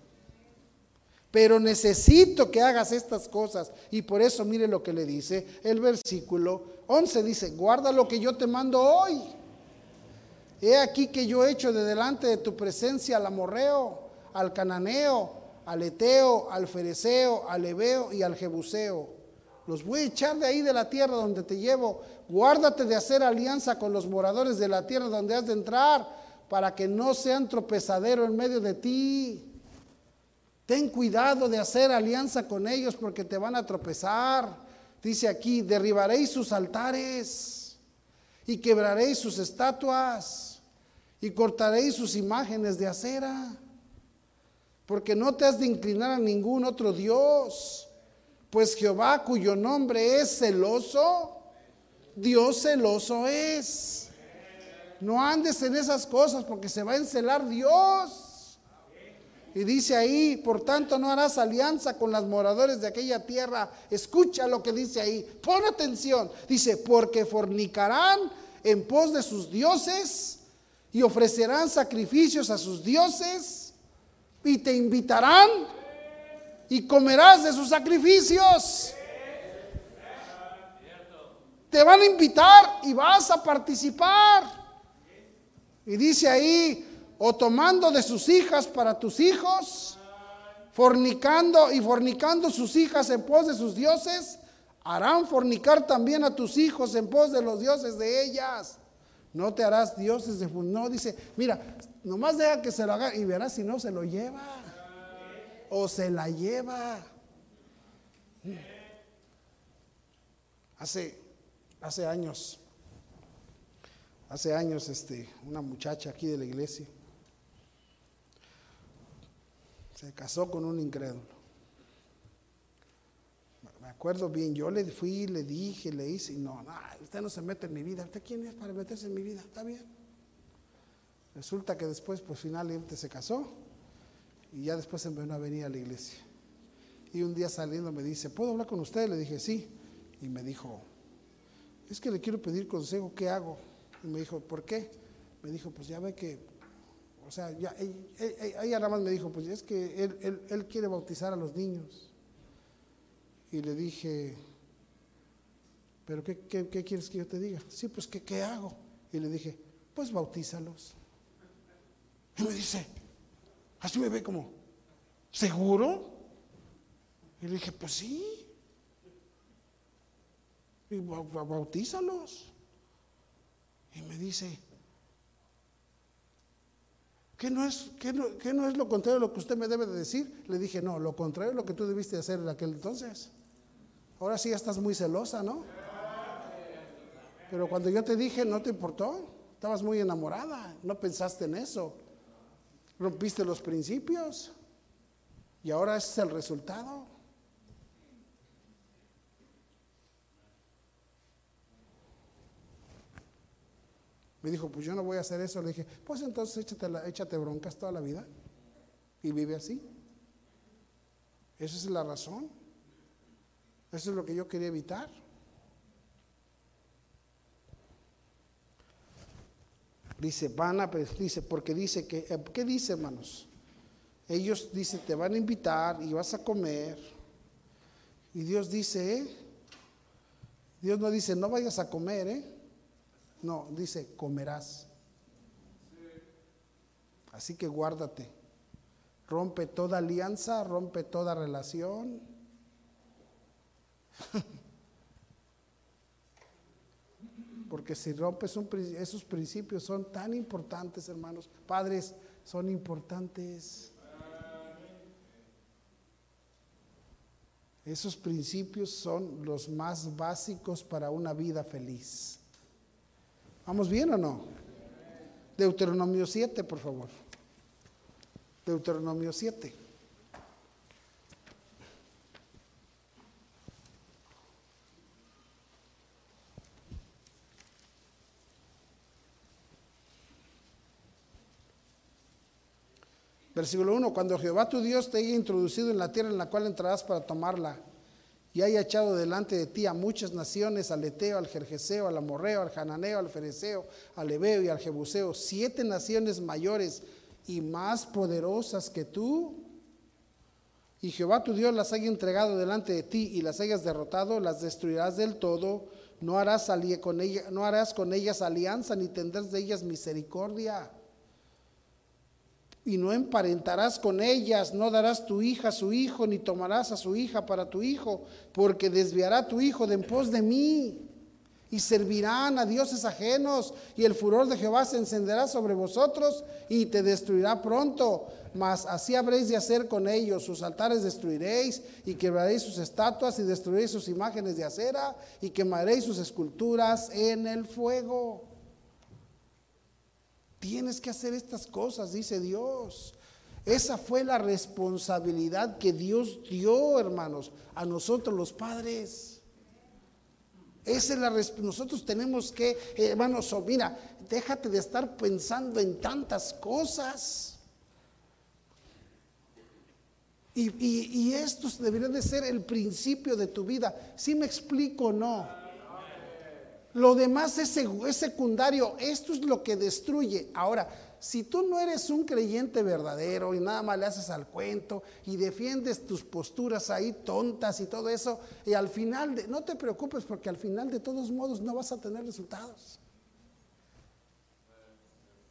Pero necesito que hagas estas cosas. Y por eso mire lo que le dice el versículo 11. Dice, guarda lo que yo te mando hoy. He aquí que yo he hecho de delante de tu presencia al amorreo al cananeo, al eteo, al fereceo, al ebeo y al jebuseo. Los voy a echar de ahí de la tierra donde te llevo. Guárdate de hacer alianza con los moradores de la tierra donde has de entrar, para que no sean tropezadero en medio de ti. Ten cuidado de hacer alianza con ellos porque te van a tropezar. Dice aquí, derribaréis sus altares y quebraréis sus estatuas y cortaréis sus imágenes de acera porque no te has de inclinar a ningún otro Dios, pues Jehová cuyo nombre es celoso, Dios celoso es. No andes en esas cosas porque se va a encelar Dios. Y dice ahí, por tanto no harás alianza con los moradores de aquella tierra. Escucha lo que dice ahí, pon atención. Dice, porque fornicarán en pos de sus dioses y ofrecerán sacrificios a sus dioses y te invitarán y comerás de sus sacrificios. Te van a invitar y vas a participar. Y dice ahí, o tomando de sus hijas para tus hijos, fornicando y fornicando sus hijas en pos de sus dioses, harán fornicar también a tus hijos en pos de los dioses de ellas. No te harás dioses de No, dice, mira, nomás deja que se lo haga y verás si no se lo lleva. O se la lleva. Hace, hace años, hace años, este, una muchacha aquí de la iglesia se casó con un incrédulo acuerdo bien, yo le fui, le dije, le hice, no, no, usted no se mete en mi vida. ¿Usted quién es para meterse en mi vida? Está bien. Resulta que después, pues finalmente se casó y ya después empezó a venir a la iglesia. Y un día saliendo me dice, ¿puedo hablar con usted? Le dije, sí. Y me dijo, es que le quiero pedir consejo, ¿qué hago? Y me dijo, ¿por qué? Me dijo, pues ya ve que, o sea, ya, ella, nada más me dijo, pues es que él quiere bautizar a los niños. Y le dije, ¿pero qué, quieres que yo te diga? Sí, pues ¿qué, ¿qué hago? Y le dije, pues bautízalos. Y me dice, así me ve como, ¿seguro? Y le dije, pues sí. Y bautízalos. Y me dice, ¿Qué no, es, qué no, es lo contrario de lo que usted me debe de decir? Le dije, no, lo contrario de lo que tú debiste hacer en aquel entonces. Ahora sí estás muy celosa, ¿no? Pero cuando yo te dije, no te importó. Estabas muy enamorada, no pensaste en eso. Rompiste los principios. Y ahora ese es el resultado. Me dijo, pues yo no voy a hacer eso. Le dije, pues entonces échate, échate broncas toda la vida y vive así. Esa es la razón. Eso es lo que yo quería evitar. Dice, van a, dice, porque dice que, eh, ¿qué dice hermanos? Ellos dice, te van a invitar y vas a comer. Y Dios dice, ¿eh? Dios no dice, no vayas a comer, ¿eh? No, dice, comerás. Así que guárdate. Rompe toda alianza, rompe toda relación. Porque si rompes esos principios son tan importantes, hermanos. Padres, son importantes. Esos principios son los más básicos para una vida feliz. ¿Vamos bien o no? Deuteronomio 7, por favor. Deuteronomio 7. Versículo 1, cuando Jehová tu Dios te haya introducido en la tierra en la cual entrarás para tomarla, y haya echado delante de ti a muchas naciones, al Eteo, al Jerjeseo, al Amorreo, al Hananeo, al Fereceo, al Ebeo y al Jebuseo, siete naciones mayores y más poderosas que tú, y Jehová tu Dios las haya entregado delante de ti y las hayas derrotado, las destruirás del todo, no harás, con, no harás con ellas alianza ni tendrás de ellas misericordia y no emparentarás con ellas, no darás tu hija a su hijo, ni tomarás a su hija para tu hijo, porque desviará tu hijo de en pos de mí, y servirán a dioses ajenos, y el furor de Jehová se encenderá sobre vosotros, y te destruirá pronto. Mas así habréis de hacer con ellos, sus altares destruiréis, y quebraréis sus estatuas, y destruiréis sus imágenes de acera, y quemaréis sus esculturas en el fuego. Tienes que hacer estas cosas, dice Dios. Esa fue la responsabilidad que Dios dio, hermanos, a nosotros los padres. Esa es la nosotros tenemos que, hermanos, mira, déjate de estar pensando en tantas cosas. Y, y esto debería de ser el principio de tu vida. Si me explico o no? Lo demás es, secundario. Esto es lo que destruye. Ahora, si tú no eres un creyente verdadero y nada más le haces al cuento y defiendes tus posturas ahí tontas y todo eso, y al final, no te preocupes porque al final de todos modos no vas a tener resultados.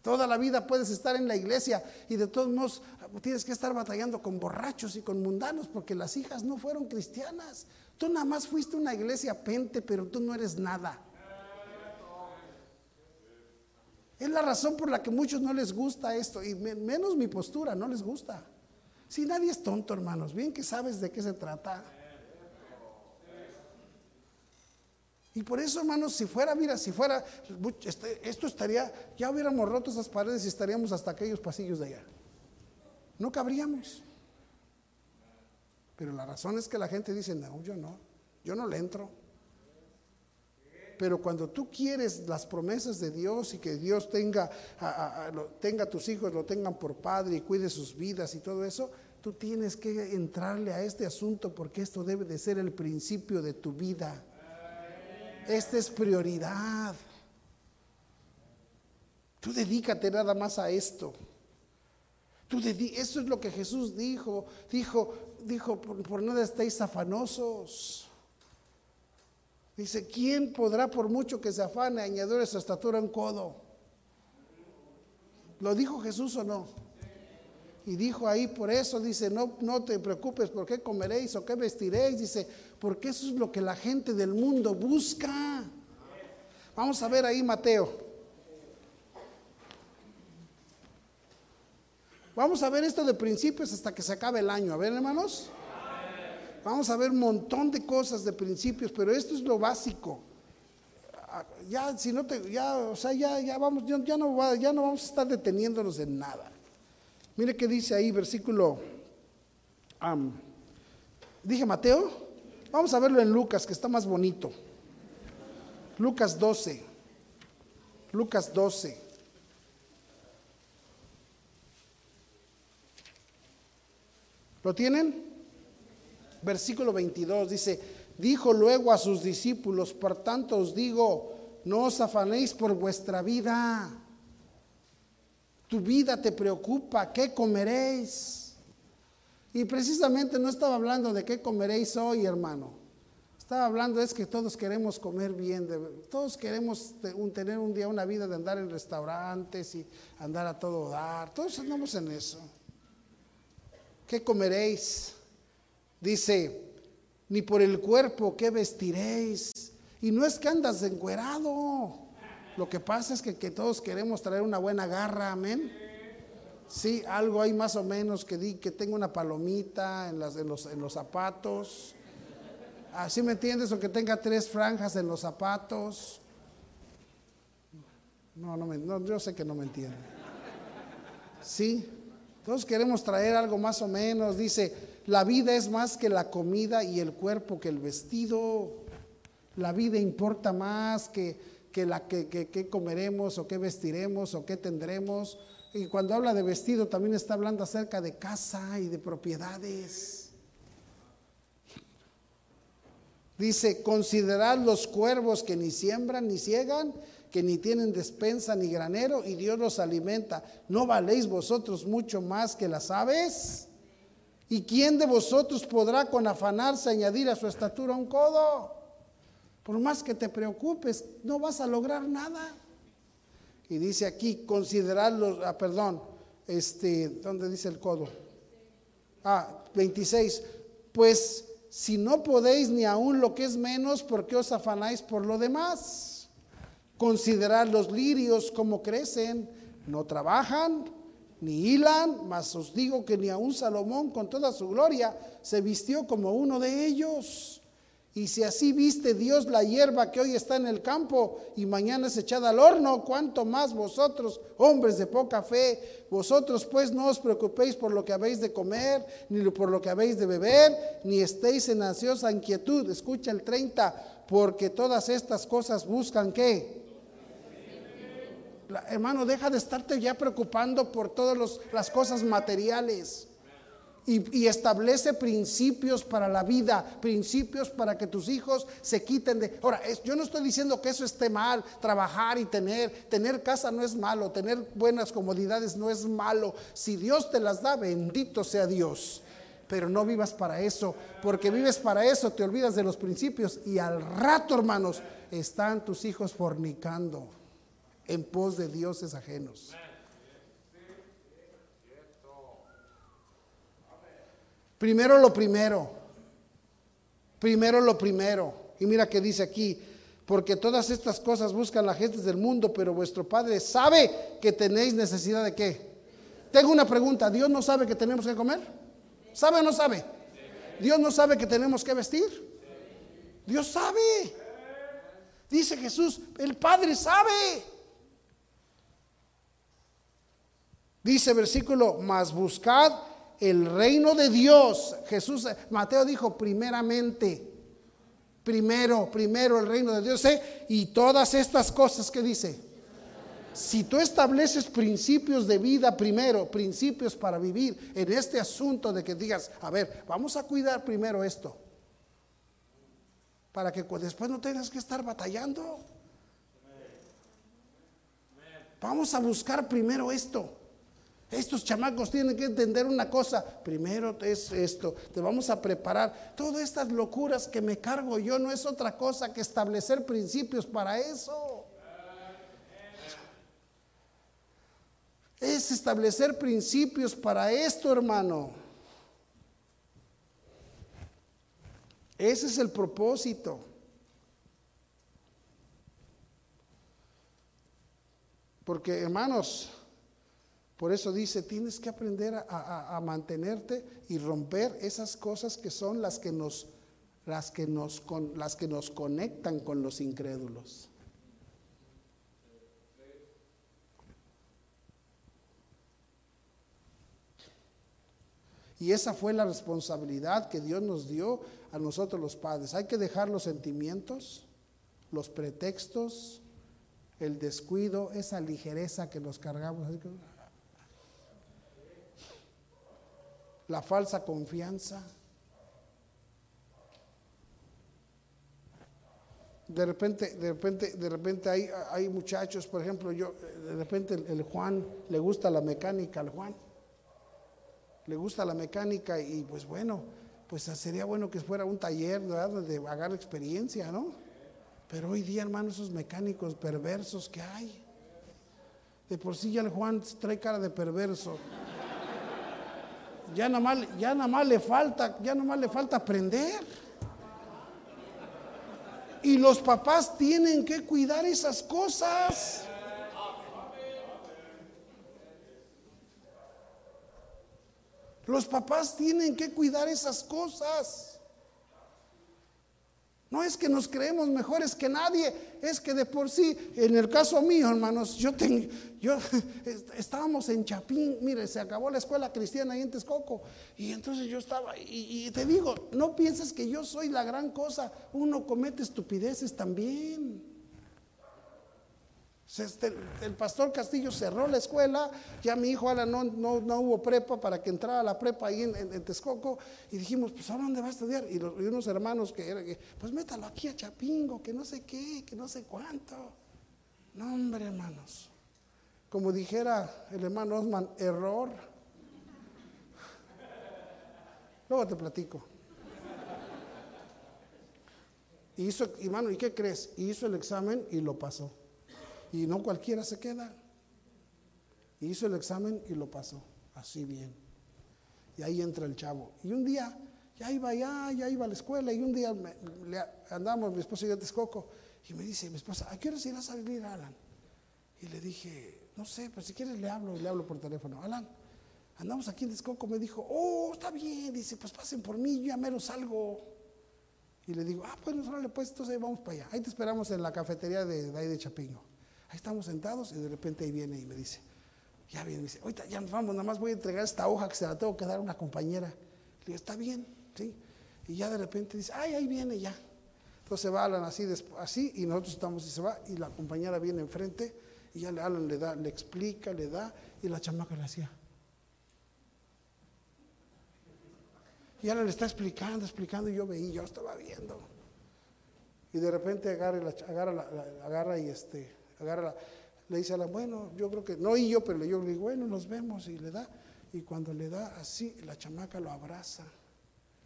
Toda la vida puedes estar en la iglesia y de todos modos tienes que estar batallando con borrachos y con mundanos porque las hijas no fueron cristianas. Tú nada más fuiste una iglesia pente, pero tú no eres nada. Es la razón por la que muchos no les gusta esto, y menos mi postura, no les gusta. Si nadie es tonto, hermanos, bien que sabes de qué se trata. Y por eso, hermanos, si fuera, mira, si fuera, este, esto estaría, ya hubiéramos roto esas paredes y estaríamos hasta aquellos pasillos de allá. No cabríamos. Pero la razón es que la gente dice, no, yo no, yo no le entro. Pero cuando tú quieres las promesas de Dios y que Dios tenga a, tenga tus hijos, lo tengan por padre y cuide sus vidas y todo eso, tú tienes que entrarle a este asunto porque esto debe de ser el principio de tu vida. Esta es prioridad. Tú dedícate nada más a esto. Tú eso es lo que Jesús dijo. Dijo, dijo, por, por nada estéis afanosos. Dice, ¿quién podrá por mucho que se afane añadir esa estatura en codo? ¿Lo dijo Jesús o no? Y dijo ahí, por eso dice, no, no te preocupes por qué comeréis o qué vestiréis. Dice, porque eso es lo que la gente del mundo busca. Vamos a ver ahí Mateo. Vamos a ver esto de principios hasta que se acabe el año. A ver, hermanos. Vamos a ver un montón de cosas de principios, pero esto es lo básico. Ya, si no te, ya, o sea, ya, ya vamos, ya, no, ya no vamos a estar deteniéndonos en nada. Mire qué dice ahí, versículo. Dije Mateo. Vamos a verlo en Lucas, que está más bonito. Lucas 12. Lucas 12. ¿Lo tienen? Versículo 22 dice, dijo luego a sus discípulos, por tanto os digo, no os afanéis por vuestra vida. Tu vida te preocupa, ¿qué comeréis? Y precisamente no estaba hablando de qué comeréis hoy, hermano. Estaba hablando es que todos queremos comer bien, todos queremos tener un día una vida de andar en restaurantes y andar a todo dar. Todos andamos en eso. ¿Qué comeréis? Dice, ni por el cuerpo qué vestiréis. Y no es que andas encuerado. Lo que pasa es que, todos queremos traer una buena garra, amén. Sí, algo hay más o menos que di que tenga una palomita en, las, los, en los zapatos. Así me entiendes, o que tenga tres franjas en los zapatos. No, no, me, no yo sé que no me entiende. Sí, todos queremos traer algo más o menos. Dice, la vida es más que la comida y el cuerpo que el vestido. La vida importa más que, que la que, que, comeremos o qué vestiremos o qué tendremos. Y cuando habla de vestido también está hablando acerca de casa y de propiedades. Dice, considerad los cuervos que ni siembran ni ciegan, que ni tienen despensa ni granero, y Dios los alimenta. ¿No valéis vosotros mucho más que las aves? ¿Y quién de vosotros podrá con afanarse añadir a su estatura un codo? Por más que te preocupes, no vas a lograr nada. Y dice aquí, considerad ah, perdón, este, ¿dónde dice el codo? Ah, 26, pues si no podéis ni aún lo que es menos, ¿por qué os afanáis por lo demás? Considerad los lirios como crecen, no trabajan ni hilan, mas os digo que ni aun Salomón con toda su gloria se vistió como uno de ellos. Y si así viste Dios la hierba que hoy está en el campo y mañana es echada al horno, cuánto más vosotros, hombres de poca fe, vosotros pues no os preocupéis por lo que habéis de comer, ni por lo que habéis de beber, ni estéis en ansiosa inquietud. Escucha el 30, porque todas estas cosas buscan qué. Hermano, deja de estarte ya preocupando por todas las cosas materiales y, establece principios para la vida, principios para que tus hijos se quiten de... Ahora, yo no estoy diciendo que eso esté mal, trabajar y tener, tener casa no es malo, tener buenas comodidades no es malo. Si Dios te las da, bendito sea Dios. Pero no vivas para eso, porque vives para eso, te olvidas de los principios y al rato, hermanos, están tus hijos fornicando en pos de dioses ajenos. Primero lo primero. Primero lo primero. Y mira que dice aquí, porque todas estas cosas buscan las gentes del mundo, pero vuestro Padre sabe que tenéis necesidad de qué. Tengo una pregunta, ¿Dios no sabe que tenemos que comer? ¿Sabe o no sabe? ¿Dios no sabe que tenemos que vestir? Dios sabe. Dice Jesús, el Padre sabe. Dice versículo, más buscad el reino de Dios. Jesús, Mateo dijo primeramente, primero, primero el reino de Dios. ¿eh? Y todas estas cosas que dice. Si tú estableces principios de vida primero, principios para vivir en este asunto de que digas, a ver, vamos a cuidar primero esto, para que después no tengas que estar batallando. Vamos a buscar primero esto. Estos chamacos tienen que entender una cosa. Primero es esto, te vamos a preparar. Todas estas locuras que me cargo yo no es otra cosa que establecer principios para eso. Es establecer principios para esto, hermano. Ese es el propósito. Porque, hermanos, por eso dice, tienes que aprender a, mantenerte y romper esas cosas que son las que nos, las que nos, las que nos conectan con los incrédulos. Y esa fue la responsabilidad que Dios nos dio a nosotros los padres. Hay que dejar los sentimientos, los pretextos, el descuido, esa ligereza que nos cargamos la falsa confianza. De repente, de repente, de repente hay, hay muchachos, por ejemplo, yo, de repente el, Juan le gusta la mecánica al Juan. Le gusta la mecánica y pues bueno, pues sería bueno que fuera un taller ¿verdad? de agarrar experiencia, ¿no? Pero hoy día, hermano, esos mecánicos perversos que hay. De por sí ya el Juan trae cara de perverso. Ya nada más, ya nada más le falta, ya nada más le falta aprender. Y los papás tienen que cuidar esas cosas. Los papás tienen que cuidar esas cosas. No es que nos creemos mejores que nadie, es que de por sí, en el caso mío, hermanos, yo tengo, yo estábamos en Chapín, mire, se acabó la escuela cristiana ahí en Texcoco, y entonces yo estaba, y, y te digo, no pienses que yo soy la gran cosa, uno comete estupideces también. Este, el pastor Castillo cerró la escuela, ya mi hijo Alan no, no, hubo prepa para que entrara a la prepa ahí en, Texcoco y dijimos, pues ¿a dónde va a estudiar? Y, unos hermanos que eran, pues métalo aquí a Chapingo, que no sé qué, que no sé cuánto. No, hombre, hermanos. Como dijera el hermano Osman, error. Luego te platico. hizo, hermano, ¿y qué crees? Hizo el examen y lo pasó. Y no cualquiera se queda. Hizo el examen y lo pasó, así bien. Y ahí entra el chavo. Y un día, ya iba allá, ya iba a la escuela, y un día le, andamos, mi esposa y a Texcoco, y me dice mi esposa, ¿a qué hora irás a salir, Alan? Y le dije, no sé, pues si quieres le hablo, y le hablo por teléfono. Alan, andamos aquí en Texcoco, me dijo, oh, está bien, dice, pues pasen por mí, yo ya mero salgo. Y le digo, ah, pues nosotros le pues entonces vamos para allá. Ahí te esperamos en la cafetería de, de ahí de Chapingo. Ahí estamos sentados y de repente ahí viene y me dice, ya viene, me dice, ahorita ya nos vamos, nada más voy a entregar esta hoja que se la tengo que dar a una compañera. Le digo, está bien, ¿sí? Y ya de repente dice, ay, ahí viene ya. Entonces se va Alan así, así y nosotros estamos y se va y la compañera viene enfrente y ya Alan le da, le explica, le da y la chamaca le hacía. Y Alan le está explicando, explicando y yo veía, yo estaba viendo. Y de repente agarra, agarra, agarra y este, agarra, le dice a la, bueno, yo creo que, no y yo, pero yo le digo, bueno, nos vemos y le da. Y cuando le da así, la chamaca lo abraza,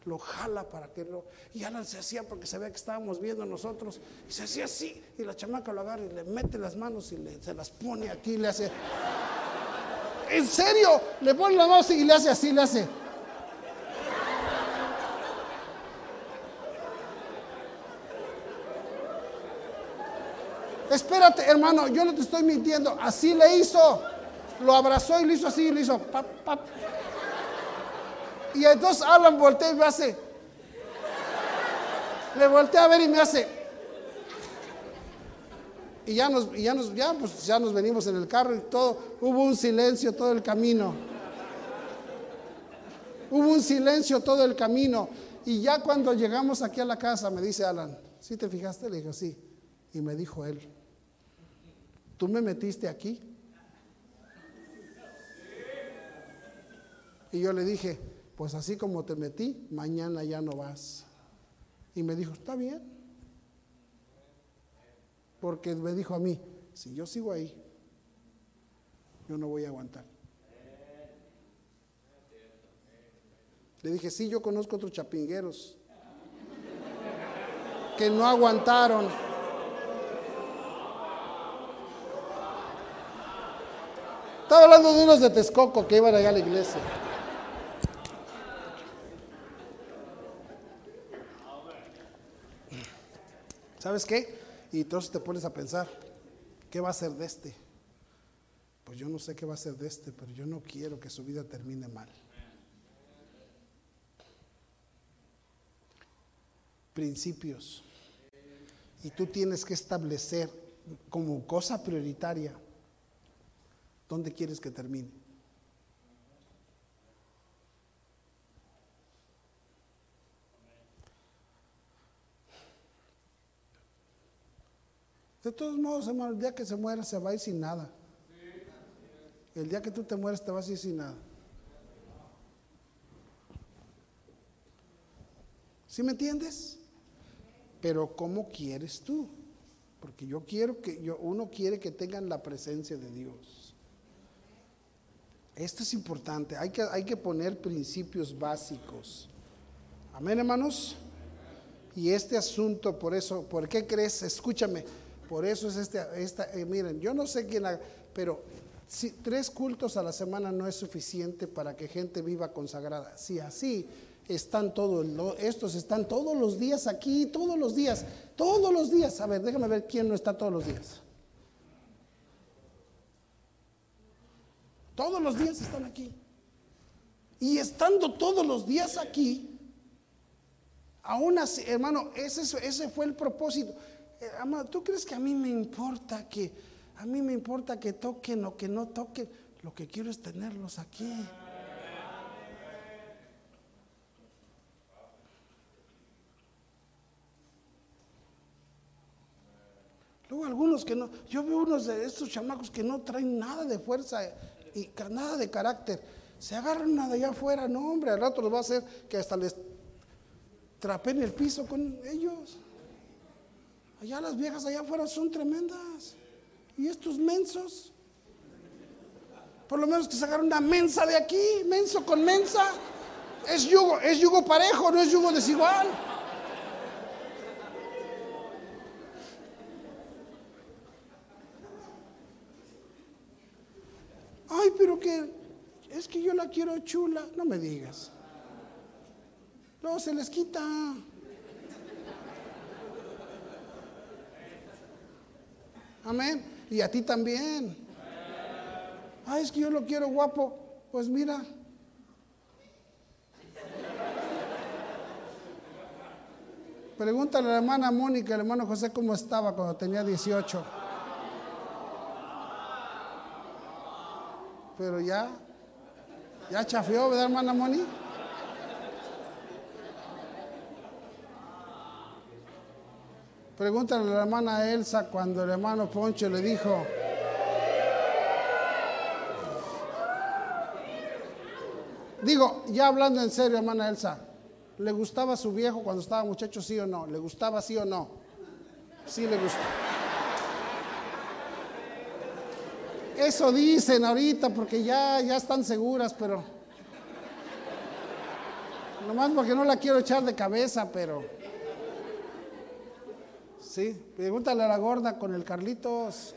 lo jala para que lo... Y Alan se hacía porque sabía que estábamos viendo nosotros. Y se hacía así, y la chamaca lo agarra y le mete las manos y le, se las pone aquí y le hace... ¿En serio? Le pone la mano y le hace así, le hace... Espérate, hermano, yo no te estoy mintiendo. Así le hizo. Lo abrazó y le hizo así, y le hizo pap, pap. Y entonces Alan voltea y me hace. Le voltea a ver y me hace. Y ya nos, ya nos, ya, pues, ya nos venimos en el carro y todo. Hubo un silencio todo el camino. Hubo un silencio todo el camino. Y ya cuando llegamos aquí a la casa, me dice Alan, ¿sí te fijaste? Le dijo, sí. Y me dijo él, ¿tú me metiste aquí? Y yo le dije, pues así como te metí, mañana ya no vas. Y me dijo, está bien. Porque me dijo a mí, si yo sigo ahí, yo no voy a aguantar. Le dije, sí, yo conozco otros chapingueros que no aguantaron. Estaba hablando de unos de Texcoco que iban allá a la iglesia. ¿Sabes qué? Y entonces te pones a pensar, ¿qué va a ser de este? Pues yo no sé qué va a ser de este, pero yo no quiero que su vida termine mal. Principios. Y tú tienes que establecer como cosa prioritaria ¿Dónde quieres que termine? De todos modos, hermano, el día que se muera se va a ir sin nada. El día que tú te mueres te vas a ir sin nada. ¿Sí me entiendes? Pero ¿cómo quieres tú? Porque yo quiero que yo, uno quiere que tengan la presencia de Dios. Esto es importante, hay que, hay que poner principios básicos. Amén, hermanos. Y este asunto, por eso, ¿por qué crees? Escúchame, por eso es este, esta, eh, miren, yo no sé quién, pero si, tres cultos a la semana no es suficiente para que gente viva consagrada. Si así están todos, estos están todos los días aquí, todos los días, todos los días. A ver, déjame ver quién no está todos los días. Todos los días están aquí. Y estando todos los días aquí, aún así, hermano, ese, fue el propósito. Eh, ¿tú crees que a mí me importa que, a mí me importa que toquen o que no toquen? Lo que quiero es tenerlos aquí. Luego algunos que no, yo veo unos de estos chamacos que no traen nada de fuerza y nada de carácter. Se agarran nada allá afuera, no hombre, al rato los va a hacer que hasta les trapen el piso con ellos. Allá las viejas allá afuera son tremendas. Y estos mensos, por lo menos que sacaron una mensa de aquí, menso con mensa. Es yugo, es yugo parejo, no es yugo desigual. Ay, pero que es que yo la quiero chula. No me digas. No, se les quita. Amén. Y a ti también. Ay, es que yo lo quiero guapo. Pues mira. Pregúntale a la hermana Mónica, el hermano José, cómo estaba cuando tenía 18. Pero ya, ya chafeó, ¿verdad, hermana Moni? Pregúntale a la hermana Elsa cuando el hermano Poncho le dijo, digo, ya hablando en serio, hermana Elsa, ¿le gustaba su viejo cuando estaba muchacho, sí o no? ¿Le gustaba sí o no? Sí le gustó. Eso dicen ahorita porque ya, ya están seguras, pero... Nomás porque no la quiero echar de cabeza, pero... Sí, pregúntale a la gorda con el Carlitos.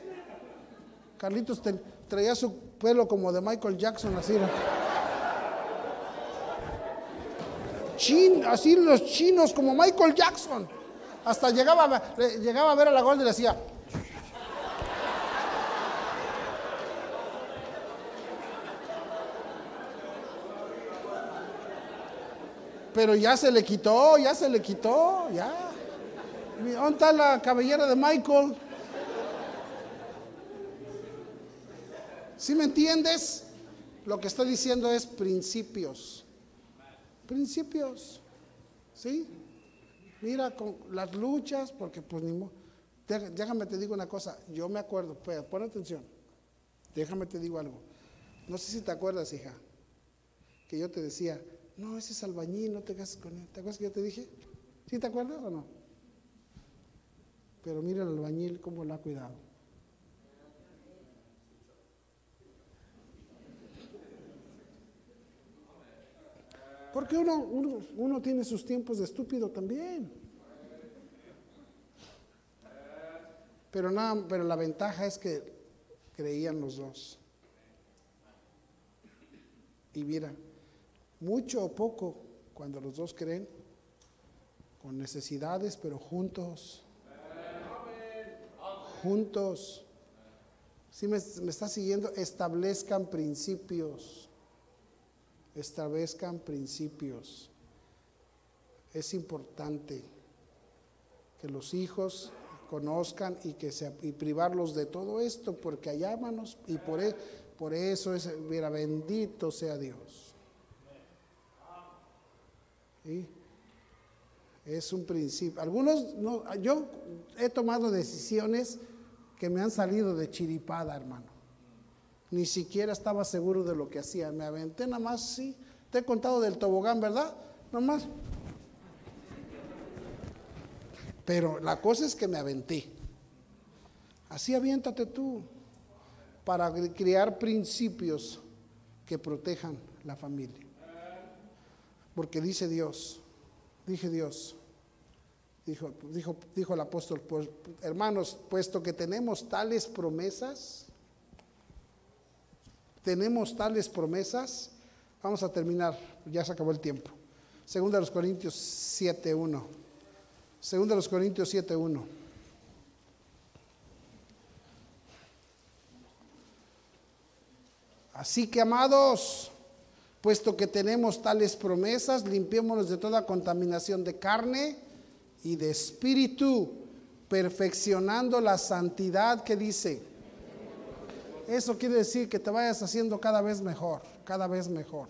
Carlitos traía su pelo como de Michael Jackson, así. Chin, así los chinos como Michael Jackson. Hasta llegaba, llegaba a ver a la gorda y le decía, Pero ya se le quitó, ya se le quitó, ya. ¿Dónde está la cabellera de Michael? ¿Sí me entiendes? Lo que estoy diciendo es principios. Principios. ¿Sí? Mira, con las luchas, porque pues ni modo. Déjame te digo una cosa, yo me acuerdo, pues, pon atención. Déjame te digo algo. No sé si te acuerdas, hija, que yo te decía, no, ese es albañil, no te cases con él. ¿Te acuerdas que yo te dije? ¿Sí te acuerdas o no? Pero mira el albañil cómo lo ha cuidado. Porque uno, uno, uno tiene sus tiempos de estúpido también. Pero nada, pero la ventaja es que creían los dos. Y mira, mucho o poco, cuando los dos creen, con necesidades, pero juntos. Juntos. Si me, me está siguiendo, establezcan principios. Establezcan principios. Es importante que los hijos conozcan y que se, y privarlos de todo esto, porque allá manos y por, e, por eso es, mira, bendito sea Dios. Es un principio. Algunos, no, yo he tomado decisiones que me han salido de chiripada, hermano. Ni siquiera estaba seguro de lo que hacía. Me aventé nada más, sí. Te he contado del tobogán, ¿verdad? Nada más. Pero la cosa es que me aventé. Así aviéntate tú para crear principios que protejan la familia. Porque dice Dios, Dije Dios. Dijo, dijo, dijo el apóstol, pues, hermanos, puesto que tenemos tales promesas, tenemos tales promesas, vamos a terminar, ya se acabó el tiempo. Segunda de los Corintios 7.1. Segunda de los Corintios 7.1. Así que, amados, puesto que tenemos tales promesas, limpiémonos de toda contaminación de carne y de espíritu, perfeccionando la santidad que dice. Eso quiere decir que te vayas haciendo cada vez mejor, cada vez mejor.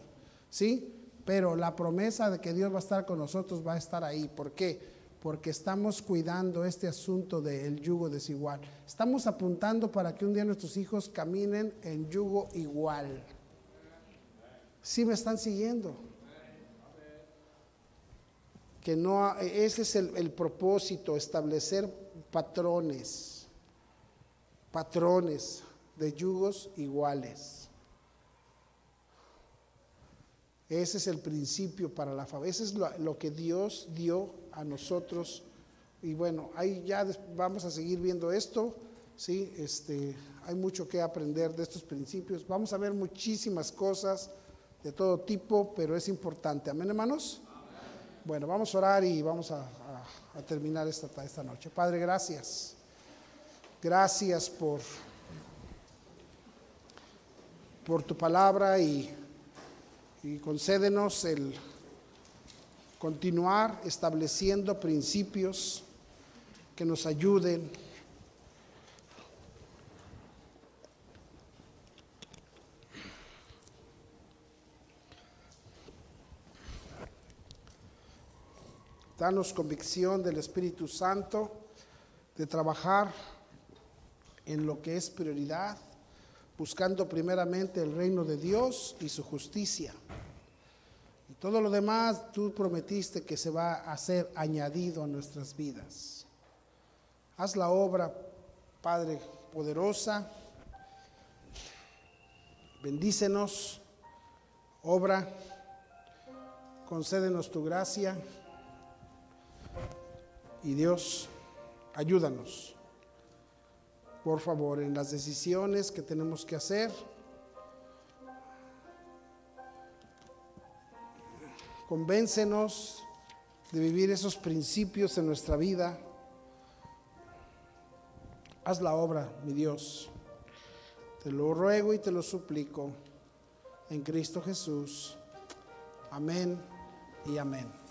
¿Sí? Pero la promesa de que Dios va a estar con nosotros va a estar ahí. ¿Por qué? porque estamos cuidando este asunto del yugo desigual. Estamos apuntando para que un día nuestros hijos caminen en yugo igual. ¿Sí me están siguiendo? Que no, ese es el, el propósito, establecer patrones, patrones de yugos iguales. Ese es el principio para la familia. Ese es lo, lo, que Dios dio a nosotros. Y bueno, ahí ya vamos a seguir viendo esto. Sí, este, hay mucho que aprender de estos principios. Vamos a ver muchísimas cosas de todo tipo, pero es importante. Amén, hermanos. Bueno, vamos a orar y vamos a, terminar esta, esta noche. Padre, gracias. Gracias por, por tu palabra y y concédenos el continuar estableciendo principios que nos ayuden Danos convicción del Espíritu Santo de trabajar en lo que es prioridad buscando primeramente el reino de Dios y su justicia. Y todo lo demás tú prometiste que se va a ser añadido a nuestras vidas. Haz la obra, Padre poderosa. Bendícenos, obra, concédenos tu gracia. Y Dios, ayúdanos por favor, en las decisiones que tenemos que hacer. Convéncenos de vivir esos principios en nuestra vida. Haz la obra, mi Dios. Te lo ruego y te lo suplico en Cristo Jesús. Amén y amén.